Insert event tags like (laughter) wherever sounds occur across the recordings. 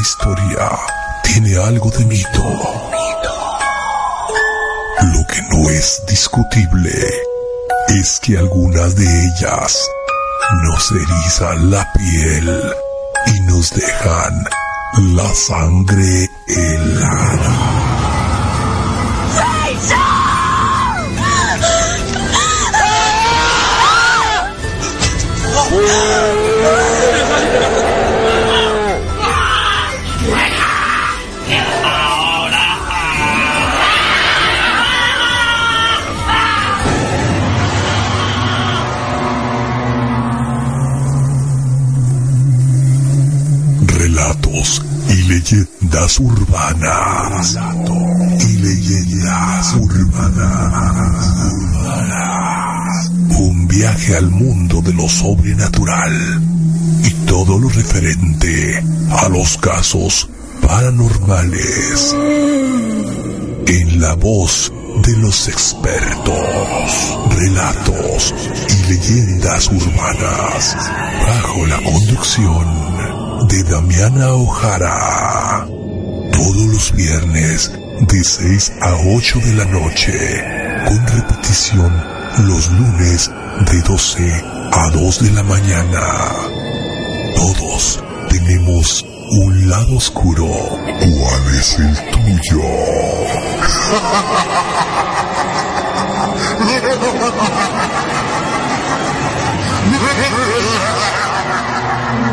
historia tiene algo de mito. Lo que no es discutible es que algunas de ellas nos erizan la piel y nos dejan la sangre helada. Leyendas urbanas. Y leyendas urbanas. Un viaje al mundo de lo sobrenatural y todo lo referente a los casos paranormales. En la voz de los expertos, relatos y leyendas urbanas, bajo la conducción de Damiana Ojara. Todos los viernes de 6 a 8 de la noche, con repetición los lunes de 12 a 2 de la mañana. Todos tenemos un lado oscuro. ¿Cuál es el tuyo?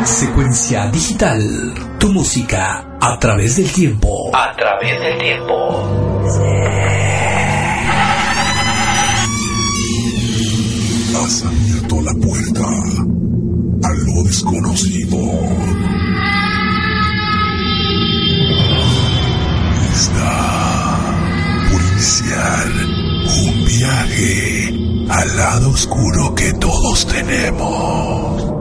Secuencia digital. Tu música a través del tiempo. A través del tiempo. Has abierto la puerta a lo desconocido. Está por iniciar un viaje al lado oscuro que todos tenemos.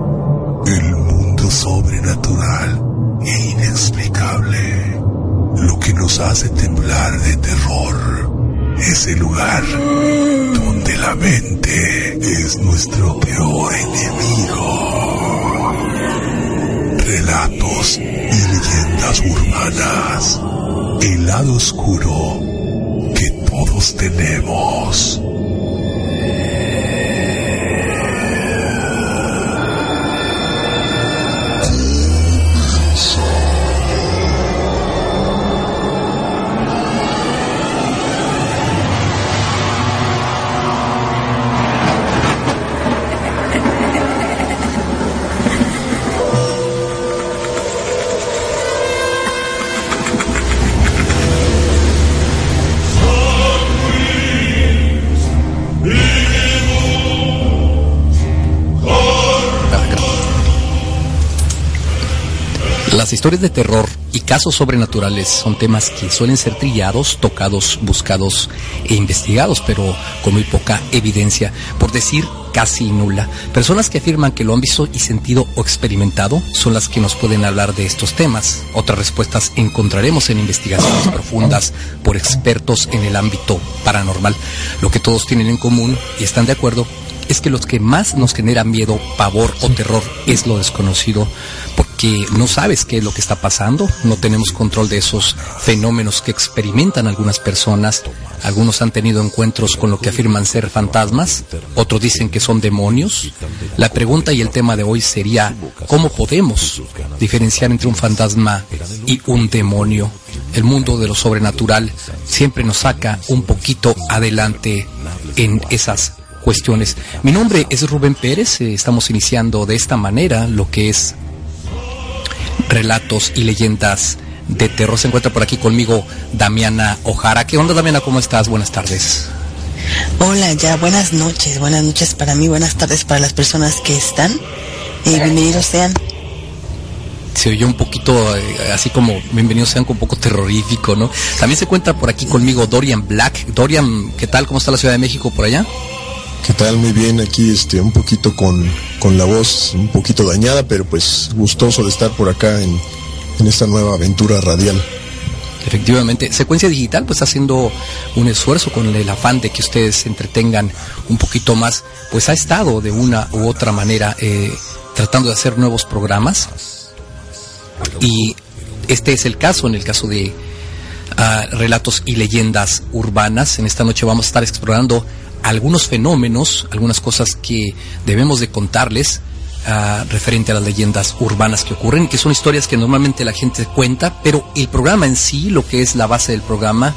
El mundo sobrenatural e inexplicable. Lo que nos hace temblar de terror. Ese lugar donde la mente es nuestro peor enemigo. Relatos y leyendas urbanas. El lado oscuro que todos tenemos. Las historias de terror y casos sobrenaturales son temas que suelen ser trillados, tocados, buscados e investigados, pero con muy poca evidencia, por decir casi nula. Personas que afirman que lo han visto y sentido o experimentado son las que nos pueden hablar de estos temas. Otras respuestas encontraremos en investigaciones profundas por expertos en el ámbito paranormal. Lo que todos tienen en común y están de acuerdo es que los que más nos genera miedo, pavor o terror es lo desconocido, porque no sabes qué es lo que está pasando, no tenemos control de esos fenómenos que experimentan algunas personas, algunos han tenido encuentros con lo que afirman ser fantasmas, otros dicen que son demonios. La pregunta y el tema de hoy sería, ¿cómo podemos diferenciar entre un fantasma y un demonio? El mundo de lo sobrenatural siempre nos saca un poquito adelante en esas cuestiones. Mi nombre es Rubén Pérez, eh, estamos iniciando de esta manera lo que es relatos y leyendas de terror. Se encuentra por aquí conmigo Damiana Ojara. ¿Qué onda Damiana? ¿Cómo estás? Buenas tardes. Hola, ya buenas noches, buenas noches para mí, buenas tardes para las personas que están y bienvenidos sean. Se oyó un poquito eh, así como bienvenidos sean con un poco terrorífico, ¿no? También se encuentra por aquí conmigo Dorian Black. Dorian, ¿qué tal? ¿Cómo está la Ciudad de México por allá? ¿Qué tal? Muy bien, aquí este, un poquito con, con la voz un poquito dañada, pero pues gustoso de estar por acá en, en esta nueva aventura radial. Efectivamente, Secuencia Digital pues haciendo un esfuerzo con el afán de que ustedes se entretengan un poquito más, pues ha estado de una u otra manera eh, tratando de hacer nuevos programas y este es el caso, en el caso de ah, relatos y leyendas urbanas. En esta noche vamos a estar explorando algunos fenómenos, algunas cosas que debemos de contarles ah, referente a las leyendas urbanas que ocurren, que son historias que normalmente la gente cuenta, pero el programa en sí, lo que es la base del programa,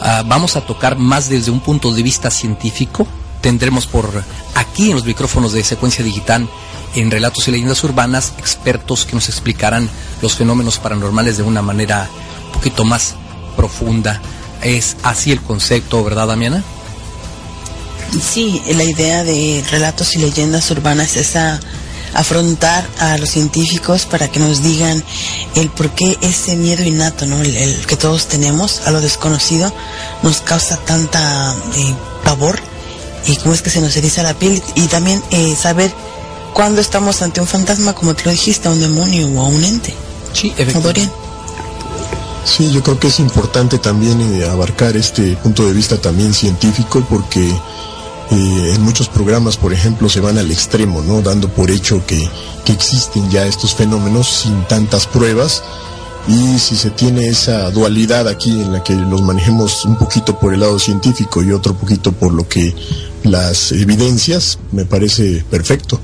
ah, vamos a tocar más desde un punto de vista científico. Tendremos por aquí en los micrófonos de secuencia digital en relatos y leyendas urbanas expertos que nos explicarán los fenómenos paranormales de una manera un poquito más profunda. Es así el concepto, ¿verdad, Damiana? Sí, la idea de relatos y leyendas urbanas es a afrontar a los científicos para que nos digan el por qué ese miedo innato, ¿no? El, que todos tenemos a lo desconocido nos causa tanta eh, pavor y cómo es que se nos eriza la piel y también eh, saber cuándo estamos ante un fantasma, como te lo dijiste, a un demonio o a un ente. Sí, efectivamente. Sí, yo creo que es importante también eh, abarcar este punto de vista también científico porque en muchos programas, por ejemplo, se van al extremo, ¿no? Dando por hecho que, que existen ya estos fenómenos sin tantas pruebas. Y si se tiene esa dualidad aquí en la que los manejemos un poquito por el lado científico y otro poquito por lo que las evidencias, me parece perfecto.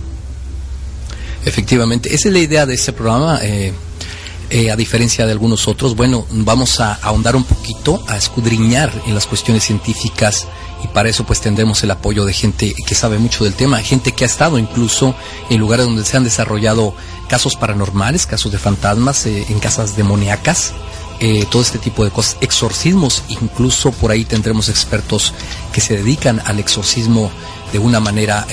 Efectivamente, esa es la idea de este programa. Eh, eh, a diferencia de algunos otros, bueno, vamos a ahondar un poquito, a escudriñar en las cuestiones científicas y para eso pues tendremos el apoyo de gente que sabe mucho del tema, gente que ha estado incluso en lugares donde se han desarrollado casos paranormales, casos de fantasmas, eh, en casas demoníacas, eh, todo este tipo de cosas, exorcismos, incluso por ahí tendremos expertos que se dedican al exorcismo de una manera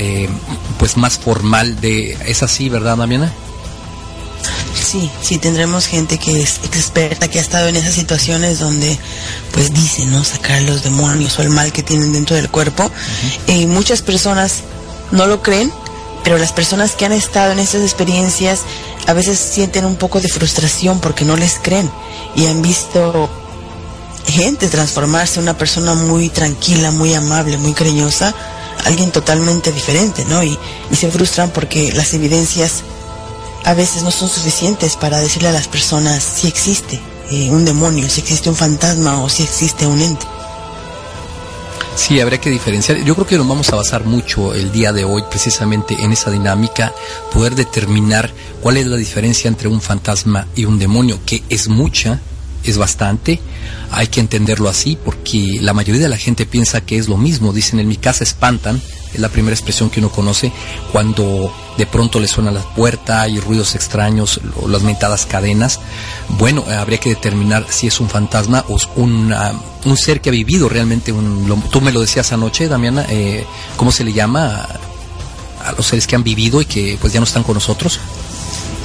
pues más formal de es así, ¿verdad, Damiana? Sí, sí, tendremos gente que es experta, que ha estado en esas situaciones donde, pues dice, ¿no? Sacar los demonios o el mal que tienen dentro del cuerpo. Y muchas personas no lo creen, pero las personas que han estado en esas experiencias a veces sienten un poco de frustración porque no les creen y han visto gente transformarse en una persona muy tranquila, muy amable, muy cariñosa, alguien totalmente diferente, ¿no? Y, y se frustran porque las evidencias a veces no son suficientes para decirle a las personas si existe eh, un demonio, si existe un fantasma o si existe un ente. Sí, habría que diferenciar. Yo creo que nos vamos a basar mucho el día de hoy precisamente en esa dinámica, poder determinar cuál es la diferencia entre un fantasma y un demonio, que es mucha, es bastante. Hay que entenderlo así porque la mayoría de la gente piensa que es lo mismo. Dicen, en mi casa espantan, es la primera expresión que uno conoce cuando de pronto le suena la puerta y ruidos extraños o las mentadas cadenas. Bueno, habría que determinar si es un fantasma o un, un ser que ha vivido realmente un... tú me lo decías anoche, Damiana, eh, ¿cómo se le llama a los seres que han vivido y que pues ya no están con nosotros?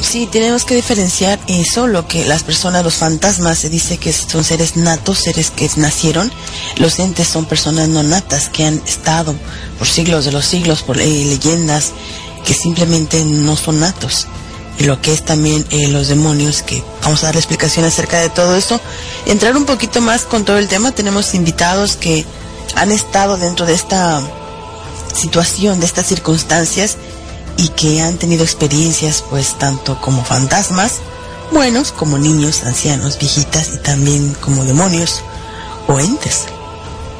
Sí, tenemos que diferenciar eso, lo que las personas, los fantasmas, se dice que son seres natos, seres que nacieron. Los entes son personas no natas que han estado por siglos de los siglos, por leyendas, que simplemente no son natos. Y lo que es también eh, los demonios, que vamos a dar explicación acerca de todo esto. Entrar un poquito más con todo el tema, tenemos invitados que han estado dentro de esta situación, de estas circunstancias y que han tenido experiencias pues tanto como fantasmas, buenos como niños, ancianos, viejitas y también como demonios o entes.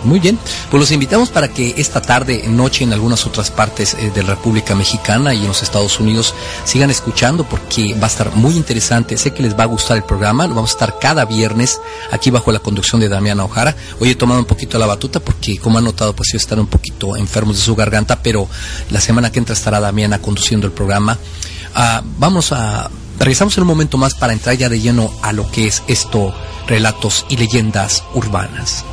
Muy bien, pues los invitamos para que esta tarde, noche, en algunas otras partes eh, de la República Mexicana y en los Estados Unidos sigan escuchando porque va a estar muy interesante. Sé que les va a gustar el programa. Lo vamos a estar cada viernes aquí bajo la conducción de Damiana Ojara. Hoy he tomado un poquito la batuta porque, como han notado, pues yo estar un poquito enfermos de su garganta, pero la semana que entra estará Damiana conduciendo el programa. Ah, vamos a regresamos en un momento más para entrar ya de lleno a lo que es esto, relatos y leyendas urbanas.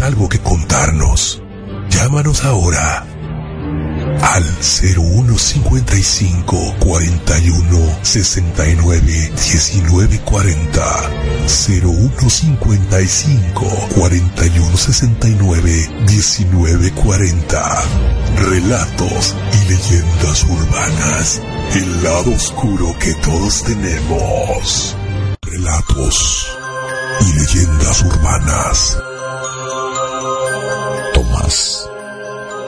Algo que contarnos, llámanos ahora al 0155 41 69 19 40 0155 41 69 19 40 Relatos y leyendas urbanas. El lado oscuro que todos tenemos. Relatos y leyendas urbanas.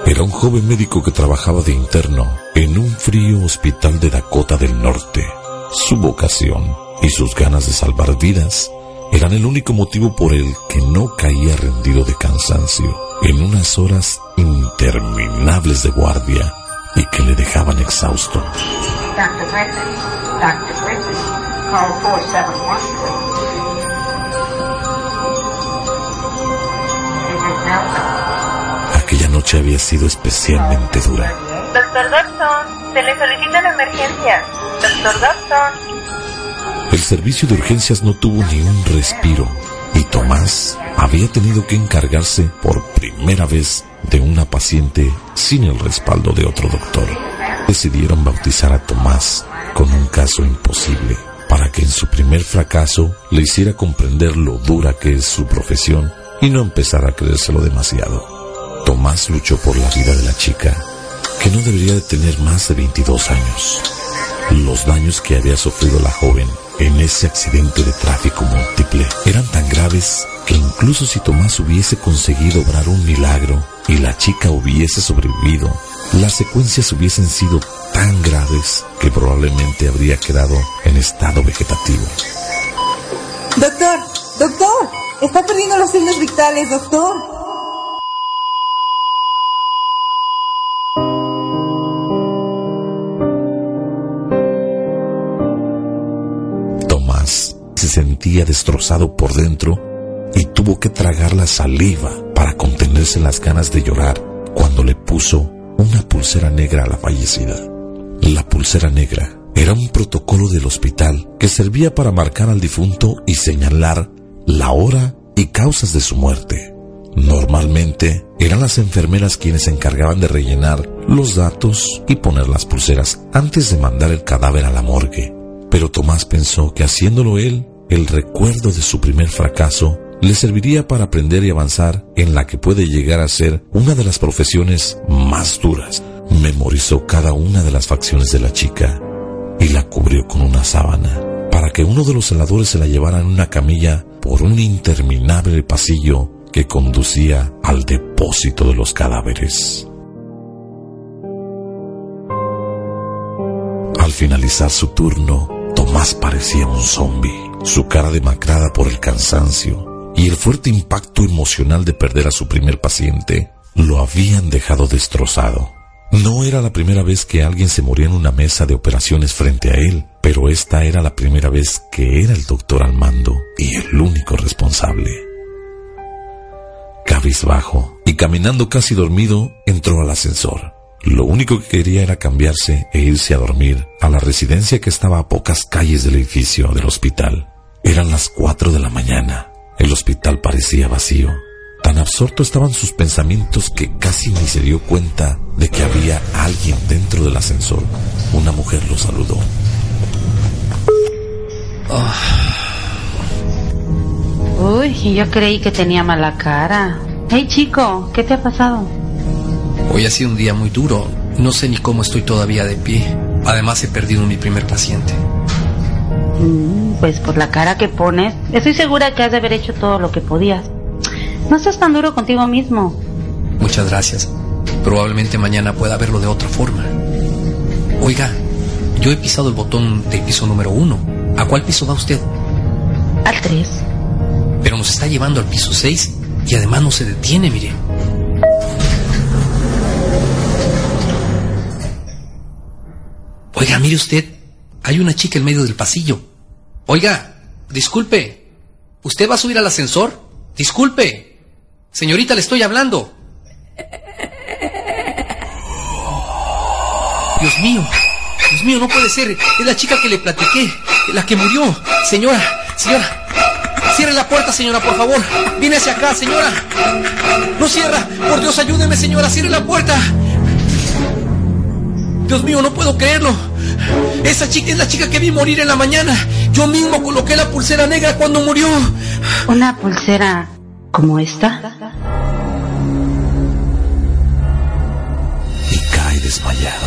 Era un joven médico que trabajaba de interno en un frío hospital de Dakota del Norte. Su vocación y sus ganas de salvar vidas eran el único motivo por el que no caía rendido de cansancio en unas horas interminables de guardia y que le dejaban exhausto. Call 471 Aquella noche había sido especialmente dura. Doctor Dobson, se le solicita la emergencia. Doctor Dobson. El servicio de urgencias no tuvo ni un respiro y Tomás había tenido que encargarse por primera vez de una paciente sin el respaldo de otro doctor. Decidieron bautizar a Tomás con un caso imposible para que en su primer fracaso le hiciera comprender lo dura que es su profesión y no empezara a creérselo demasiado. Tomás luchó por la vida de la chica, que no debería de tener más de 22 años. Los daños que había sufrido la joven en ese accidente de tráfico múltiple eran tan graves que incluso si Tomás hubiese conseguido obrar un milagro y la chica hubiese sobrevivido, las secuencias hubiesen sido tan graves que probablemente habría quedado en estado vegetativo. Doctor, doctor, está perdiendo los signos vitales, doctor. Sentía destrozado por dentro y tuvo que tragar la saliva para contenerse las ganas de llorar cuando le puso una pulsera negra a la fallecida. La pulsera negra era un protocolo del hospital que servía para marcar al difunto y señalar la hora y causas de su muerte. Normalmente eran las enfermeras quienes se encargaban de rellenar los datos y poner las pulseras antes de mandar el cadáver a la morgue. Pero Tomás pensó que haciéndolo él, el recuerdo de su primer fracaso le serviría para aprender y avanzar en la que puede llegar a ser una de las profesiones más duras. Memorizó cada una de las facciones de la chica y la cubrió con una sábana para que uno de los celadores se la llevara en una camilla por un interminable pasillo que conducía al depósito de los cadáveres. Al finalizar su turno, Tomás parecía un zombi, su cara demacrada por el cansancio y el fuerte impacto emocional de perder a su primer paciente lo habían dejado destrozado. No era la primera vez que alguien se moría en una mesa de operaciones frente a él, pero esta era la primera vez que era el doctor al mando y el único responsable. Cabizbajo y caminando casi dormido, entró al ascensor. Lo único que quería era cambiarse e irse a dormir a la residencia que estaba a pocas calles del edificio del hospital. Eran las cuatro de la mañana. El hospital parecía vacío. Tan absorto estaban sus pensamientos que casi ni se dio cuenta de que había alguien dentro del ascensor. Una mujer lo saludó. Uy, yo creí que tenía mala cara. Hey chico, ¿qué te ha pasado? Hoy ha sido un día muy duro. No sé ni cómo estoy todavía de pie. Además he perdido mi primer paciente. Mm, pues por la cara que pones, estoy segura que has de haber hecho todo lo que podías. No seas tan duro contigo mismo. Muchas gracias. Probablemente mañana pueda verlo de otra forma. Oiga, yo he pisado el botón del piso número uno. ¿A cuál piso va usted? Al 3. Pero nos está llevando al piso 6 y además no se detiene, mire. Oiga, mire usted, hay una chica en medio del pasillo. Oiga, disculpe, ¿usted va a subir al ascensor? Disculpe, señorita, le estoy hablando. Dios mío, Dios mío, no puede ser. Es la chica que le platiqué, la que murió. Señora, señora, cierre la puerta, señora, por favor. Viene hacia acá, señora. No cierra. Por Dios, ayúdeme, señora, cierre la puerta. Dios mío, no puedo creerlo. Esa chica es la chica que vi morir en la mañana. Yo mismo coloqué la pulsera negra cuando murió. ¿Una pulsera como esta? Y cae desmayado.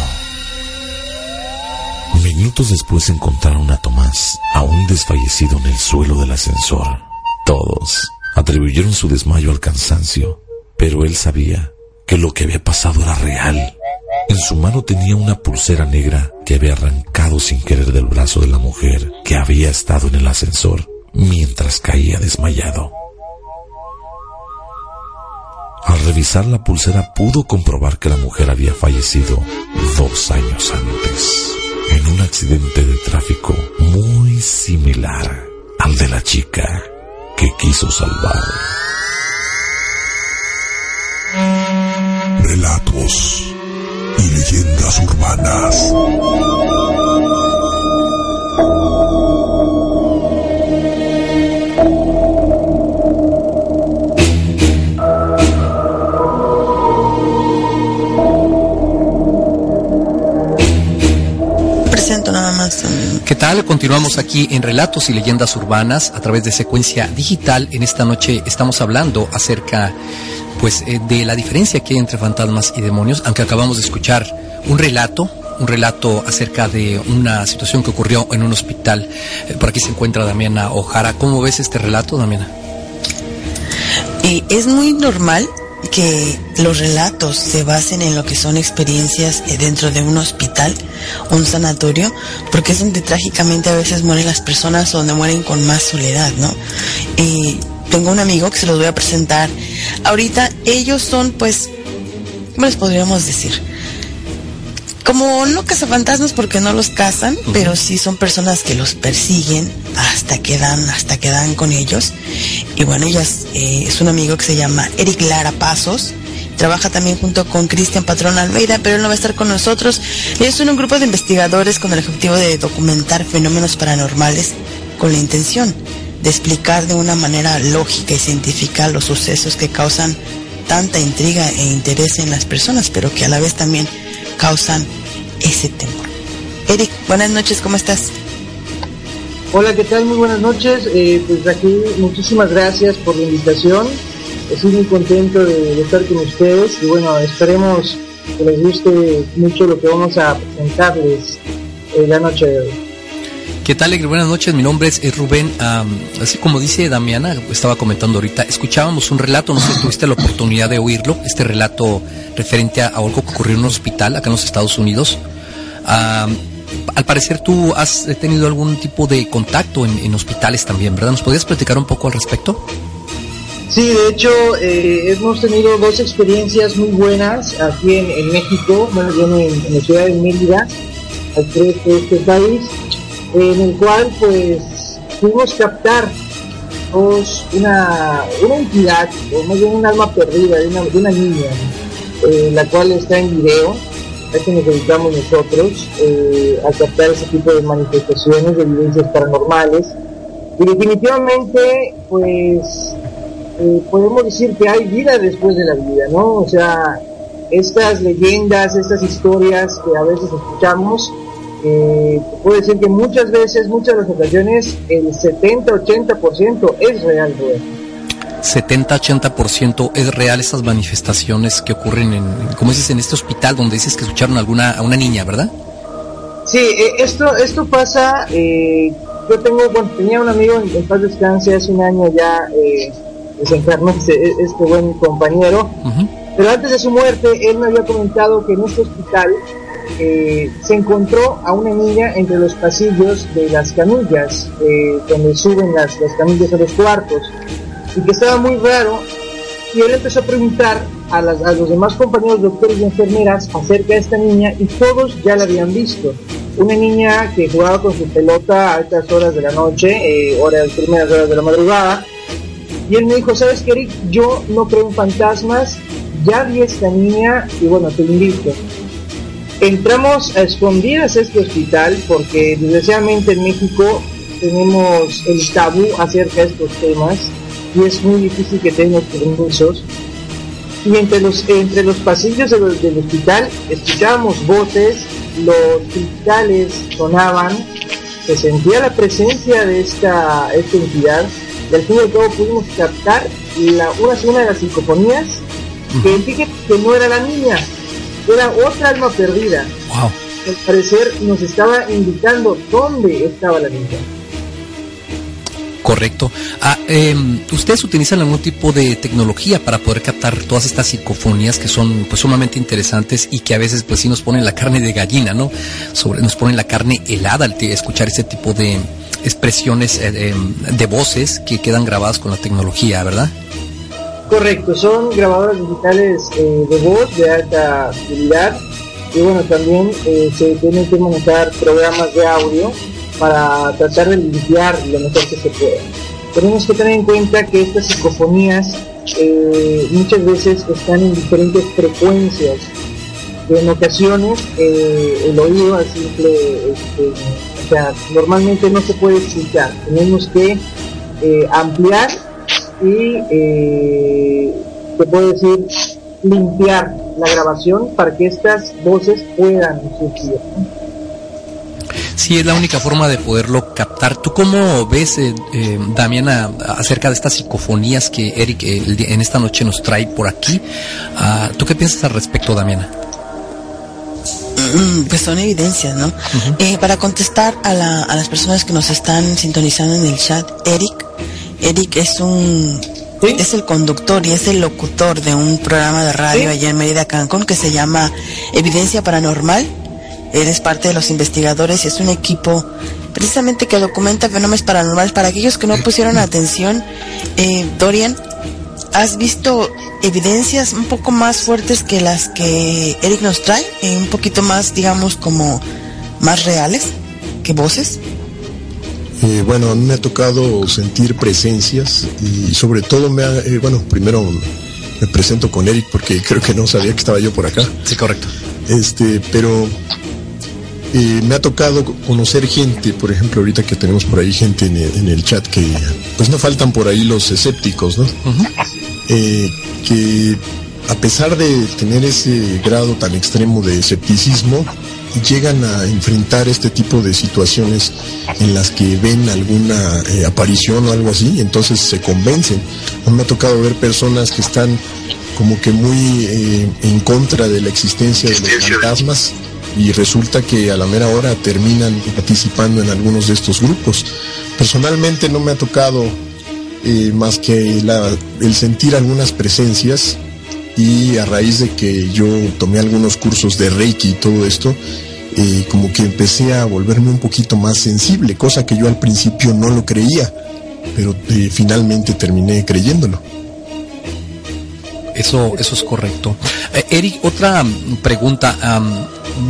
Minutos después encontraron a Tomás, aún desfallecido en el suelo del ascensor. Todos atribuyeron su desmayo al cansancio, pero él sabía que lo que había pasado era real. En su mano tenía una pulsera negra que había arrancado sin querer del brazo de la mujer que había estado en el ascensor mientras caía desmayado. Al revisar la pulsera pudo comprobar que la mujer había fallecido dos años antes en un accidente de tráfico muy similar al de la chica que quiso salvar. Relatos y leyendas urbanas. ¿Qué tal? Continuamos aquí en Relatos y Leyendas Urbanas a través de secuencia digital. En esta noche estamos hablando acerca pues eh, de la diferencia que hay entre fantasmas y demonios, aunque acabamos de escuchar un relato, un relato acerca de una situación que ocurrió en un hospital. Eh, por aquí se encuentra Damiana Ojara. ¿Cómo ves este relato, Damiana? Y es muy normal que los relatos se basen en lo que son experiencias eh, dentro de un hospital, un sanatorio, porque es donde trágicamente a veces mueren las personas o donde mueren con más soledad, ¿no? Y tengo un amigo que se los voy a presentar. Ahorita ellos son, pues, ¿cómo les podríamos decir? Como no cazafantasmas porque no los cazan, pero sí son personas que los persiguen hasta que dan, hasta que dan con ellos. Y bueno, ellas, eh, es un amigo que se llama Eric Lara Pasos. Trabaja también junto con Cristian Patrón Almeida, pero él no va a estar con nosotros. Ellos son un grupo de investigadores con el objetivo de documentar fenómenos paranormales con la intención de explicar de una manera lógica y científica los sucesos que causan tanta intriga e interés en las personas, pero que a la vez también causan ese temor. Eric, buenas noches, ¿cómo estás? Hola, ¿qué tal? Muy buenas noches. Eh, pues aquí muchísimas gracias por la invitación. Estoy muy contento de, estar con ustedes y bueno, esperemos que les guste mucho lo que vamos a presentarles eh, la noche de hoy. ¿Qué tal? Buenas noches, mi nombre es, Rubén. Am, así como dice Damiana, estaba comentando ahorita, escuchábamos un relato, no sé si tuviste la oportunidad de oírlo, este relato referente a, algo que ocurrió en un hospital acá en los Estados Unidos. Al parecer tú has tenido algún tipo de contacto en, hospitales también, ¿verdad? ¿Nos podrías platicar un poco al respecto? Sí, de hecho, eh, hemos tenido dos experiencias muy buenas aquí en, México, bueno, yo en, en la ciudad de Mérida, al este país, en el cual pues pudimos captar dos- una, una entidad, o más bien un alma perdida de una, de una niña, eh, la cual está en video, a eso nos dedicamos nosotros, eh, a captar ese tipo de manifestaciones, de evidencias paranormales, y definitivamente pues eh, podemos decir que hay vida después de la vida, ¿no? O sea, estas leyendas, estas historias que a veces escuchamos, eh, puedo decir que muchas veces, muchas de las ocasiones, el 70-80% es real, güey. 70-80% es real esas manifestaciones que ocurren en, como dices, en este hospital donde dices que escucharon alguna, a una niña, ¿verdad? Sí, eh, esto, esto pasa, eh, yo tengo, bueno, tenía un amigo en, en paz descanse hace un año ya, eh, desencarnó este, este buen compañero, pero antes de su muerte él me había comentado que en este hospital eh, se encontró a una niña entre los pasillos de las camillas, eh, donde suben las, las camillas a los cuartos, y que estaba muy raro, y él empezó a preguntar a, a los demás compañeros doctores y enfermeras acerca de esta niña y todos ya la habían visto. Una niña que jugaba con su pelota a altas horas de la noche, eh, horas, primeras horas de la madrugada, y él me dijo, ¿sabes qué, Eric? Yo no creo en fantasmas, ya vi esta niña y bueno, te invito. Entramos a escondidas a este hospital porque desgraciadamente en México tenemos el tabú acerca de estos temas y es muy difícil que tengamos permisos. Y entre los, entre los pasillos de los- del hospital escuchábamos voces los cristales sonaban, se sentía la presencia de esta, esta entidad y al fin y al cabo pudimos captar la, una, una de las psicofonías que fíjate que no era la niña, era otra alma perdida. Wow. Al parecer nos estaba indicando dónde estaba la niña. Correcto. Ah, em, ¿Ustedes utilizan algún tipo de tecnología para poder captar todas estas psicofonías que son pues sumamente interesantes y que a veces pues sí nos ponen la carne de gallina, ¿no? Sobre, nos ponen la carne helada al escuchar este tipo de expresiones eh, em, de voces que quedan grabadas con la tecnología, ¿verdad? Correcto, son grabadoras digitales eh, de voz de alta fidelidad y bueno, también eh, se tienen que manejar programas de audio para tratar de limpiar lo mejor que se pueda. Tenemos que tener en cuenta que estas psicofonías eh, muchas veces están en diferentes frecuencias. En ocasiones el oído a simple, este, o sea, normalmente no se puede escuchar. Tenemos que ampliar y eh, se puede decir limpiar la grabación para que estas voces puedan surgir. Sí, es la única forma de poderlo captar. ¿Tú cómo ves, eh, eh, Damiana, acerca de estas psicofonías que Eric eh, el en esta noche nos trae por aquí? Ah, ¿Tú qué piensas al respecto, Damiana? Mm, Pues son evidencias, ¿no? Eh, para contestar a, la- a las personas que nos están sintonizando en el chat, Eric, Eric es un es el conductor y es el locutor de un programa de radio allá en Mérida, Cancún, que se llama Evidencia Paranormal. Él es parte de los investigadores y es un equipo precisamente que documenta fenómenos paranormales. Para aquellos que no pusieron atención, eh, Dorian, ¿has visto evidencias un poco más fuertes que las que Eric nos trae? Eh, un poquito más, digamos, como más reales que voces. Eh, bueno, a mí me ha tocado sentir presencias y sobre todo me ha, eh, bueno, primero me presento con Eric porque creo que no sabía que estaba yo por acá. Sí, correcto. Este, pero eh, me ha tocado conocer gente, por ejemplo, ahorita que tenemos por ahí gente en el, en el chat que, pues no faltan por ahí los escépticos, ¿no? Eh, que a pesar de tener ese grado tan extremo de escepticismo, llegan a enfrentar este tipo de situaciones en las que ven alguna eh, aparición o algo así, entonces se convencen. A mí me ha tocado ver personas que están como que muy eh, en contra de la existencia de los fantasmas y resulta que a la mera hora terminan participando en algunos de estos grupos. Personalmente no me ha tocado eh, más que la- el sentir algunas presencias y a raíz de que yo tomé algunos cursos de Reiki y todo esto, eh, como que empecé a volverme un poquito más sensible, cosa que yo al principio no lo creía, pero eh, finalmente terminé creyéndolo. Eso, eso es correcto. Eh, Eric, otra mm, pregunta.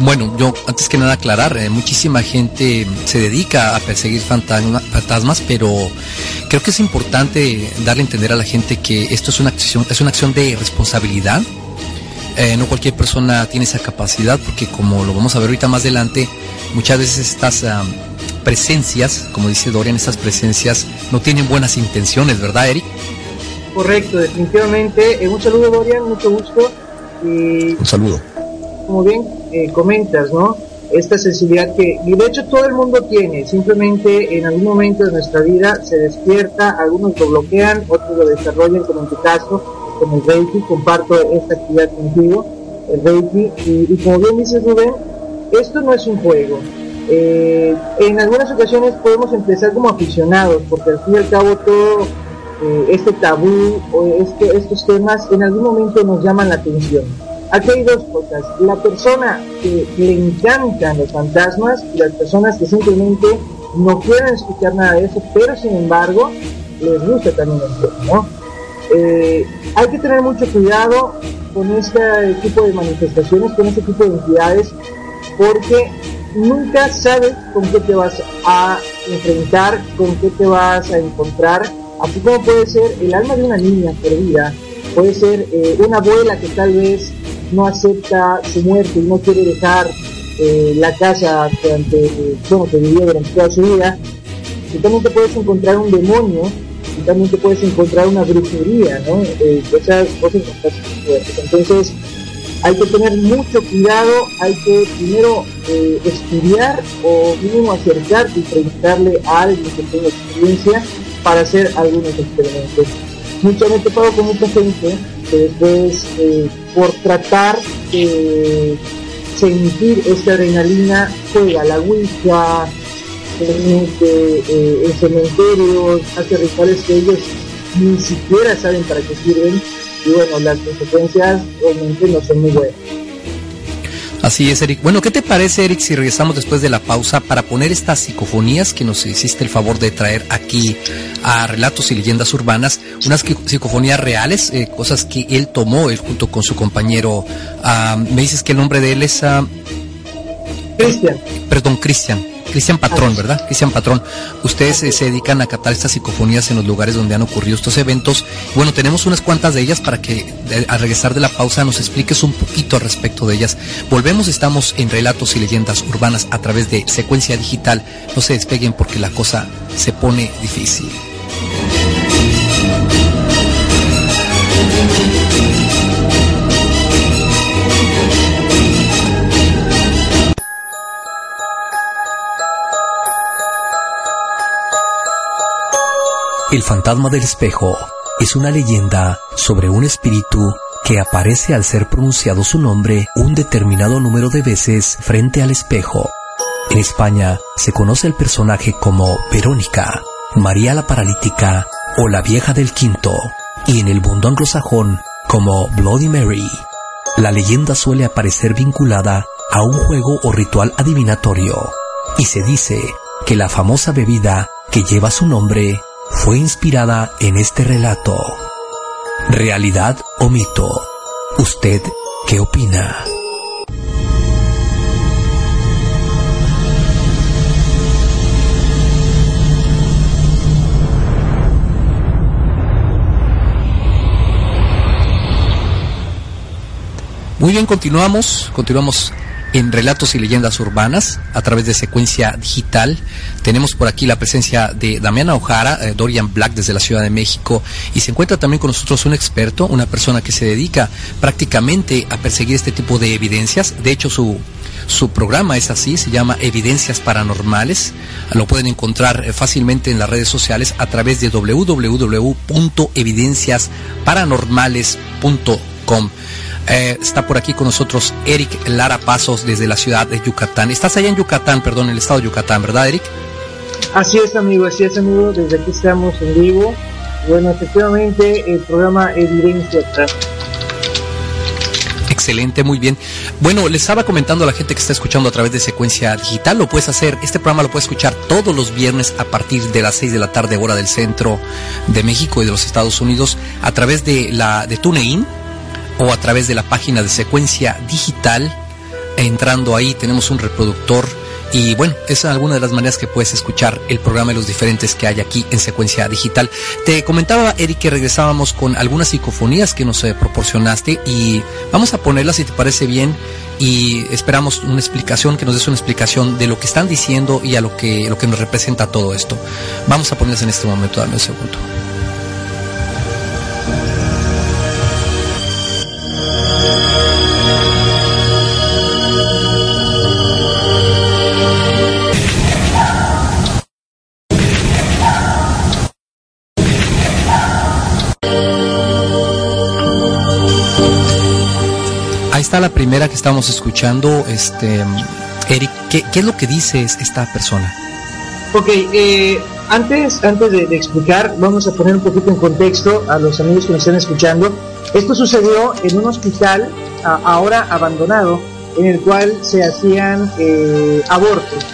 Bueno, yo antes que nada aclarar, eh, muchísima gente se dedica a perseguir fantasma- fantasmas, pero creo que es importante darle a entender a la gente que esto es una acción, es una acción de responsabilidad. Eh, no cualquier persona tiene esa capacidad, porque como lo vamos a ver ahorita más adelante, muchas veces estas am, presencias, como dice Dorian, estas presencias no tienen buenas intenciones, ¿verdad, Eric? Correcto, definitivamente. Eh, un saludo, Dorian, mucho gusto. Y Un saludo. Como bien eh, comentas, ¿no? Esta sensibilidad que, y de hecho todo el mundo tiene, simplemente en algún momento de nuestra vida se despierta, algunos lo bloquean, otros lo desarrollan, como en tu caso, con el Reiki, comparto esta actividad contigo, el Reiki, y, como bien dices Rubén, esto no es un juego. Eh, en algunas ocasiones podemos empezar como aficionados, porque al fin y al cabo todo eh, este tabú o este, estos temas en algún momento nos llaman la atención. Aquí hay dos cosas. La persona que le encantan los fantasmas y las personas que simplemente no quieren escuchar nada de eso, pero sin embargo les gusta también el tema, ¿no? Eh, hay que tener mucho cuidado con este tipo de manifestaciones, con este tipo de entidades, porque nunca sabes con qué te vas a enfrentar, con qué te vas a encontrar, así como puede ser el alma de una niña perdida, puede ser eh, una abuela que tal vez no acepta su muerte y no quiere dejar eh, la casa durante, bueno, que vivió durante toda su vida, y también te puedes encontrar un demonio, y también te puedes encontrar una brujería, ¿no? Eh, cosas. Entonces, hay que tener mucho cuidado, hay que primero eh, estudiar o mínimo acercarte y preguntarle a alguien que tenga experiencia para hacer algunos experimentos. Mucho me he topado con mucha gente después, eh, por tratar de sentir esta adrenalina, juega la ouija, eh, en cementerios, hace rituales que ellos ni siquiera saben para qué sirven y bueno, las consecuencias realmente no son muy buenas. Así es, Eric. Bueno, ¿qué te parece, Eric, si regresamos después de la pausa para poner estas psicofonías que nos hiciste el favor de traer aquí a Relatos y Leyendas Urbanas? Unas psicofonías reales, eh, cosas que él tomó él junto con su compañero. Ah, me dices que el nombre de él es... Uh, Cristian. Perdón, Cristian. Cristian Patrón, ¿verdad? Cristian Patrón. Ustedes eh, se dedican a captar estas psicofonías en los lugares donde han ocurrido estos eventos. Bueno, tenemos unas cuantas de ellas para que al regresar de la pausa nos expliques un poquito al respecto de ellas. Volvemos, estamos en relatos y leyendas urbanas a través de secuencia digital. No se despeguen porque la cosa se pone difícil. El fantasma del espejo es una leyenda sobre un espíritu que aparece al ser pronunciado su nombre un determinado número de veces frente al espejo. En España se conoce el personaje como Verónica, María la Paralítica o la Vieja del Quinto, y en el mundo anglosajón como Bloody Mary. La leyenda suele aparecer vinculada a un juego o ritual adivinatorio, y se dice que la famosa bebida que lleva su nombre fue inspirada en este relato. ¿Realidad o mito? ¿Usted qué opina? Muy bien, continuamos, continuamos en Relatos y Leyendas Urbanas a través de secuencia digital. Tenemos por aquí la presencia de Damiana Ojara, eh, Dorian Black desde la Ciudad de México y se encuentra también con nosotros un experto, una persona que se dedica prácticamente a perseguir este tipo de evidencias. De hecho, su, su programa es así, se llama Evidencias Paranormales. Lo pueden encontrar eh, fácilmente en las redes sociales a través de www.evidenciasparanormales.com. Eh, está por aquí con nosotros Eric Lara Pasos desde la ciudad de Yucatán. Estás allá en Yucatán, perdón, en el estado de Yucatán, ¿verdad, Eric? Así es, amigo, así es, amigo. Desde aquí estamos en vivo. Bueno, efectivamente, el programa Evidencia Excelente, muy bien. Bueno, les estaba comentando a la gente que está escuchando a través de secuencia digital, lo puedes hacer, este programa lo puedes escuchar todos los viernes a partir de las 6 de la tarde, hora del centro de México y de los Estados Unidos, a través de la de TuneIn, o a través de la página de secuencia digital. Entrando ahí tenemos un reproductor y bueno, esa es alguna de las maneras que puedes escuchar el programa y los diferentes que hay aquí en secuencia digital. Te comentaba, Eric, que regresábamos con algunas psicofonías que nos eh, proporcionaste y vamos a ponerlas si te parece bien y esperamos una explicación, que nos des una explicación de lo que están diciendo y a lo que, lo que nos representa todo esto. Vamos a ponerlas en este momento, dame un segundo. La primera que estamos escuchando, este Eric, ¿qué, es lo que dice esta persona? Ok, eh, antes, antes de, explicar, vamos a poner un poquito en contexto a los amigos que nos están escuchando. Esto sucedió en un hospital ahora abandonado, en el cual se hacían eh, abortos.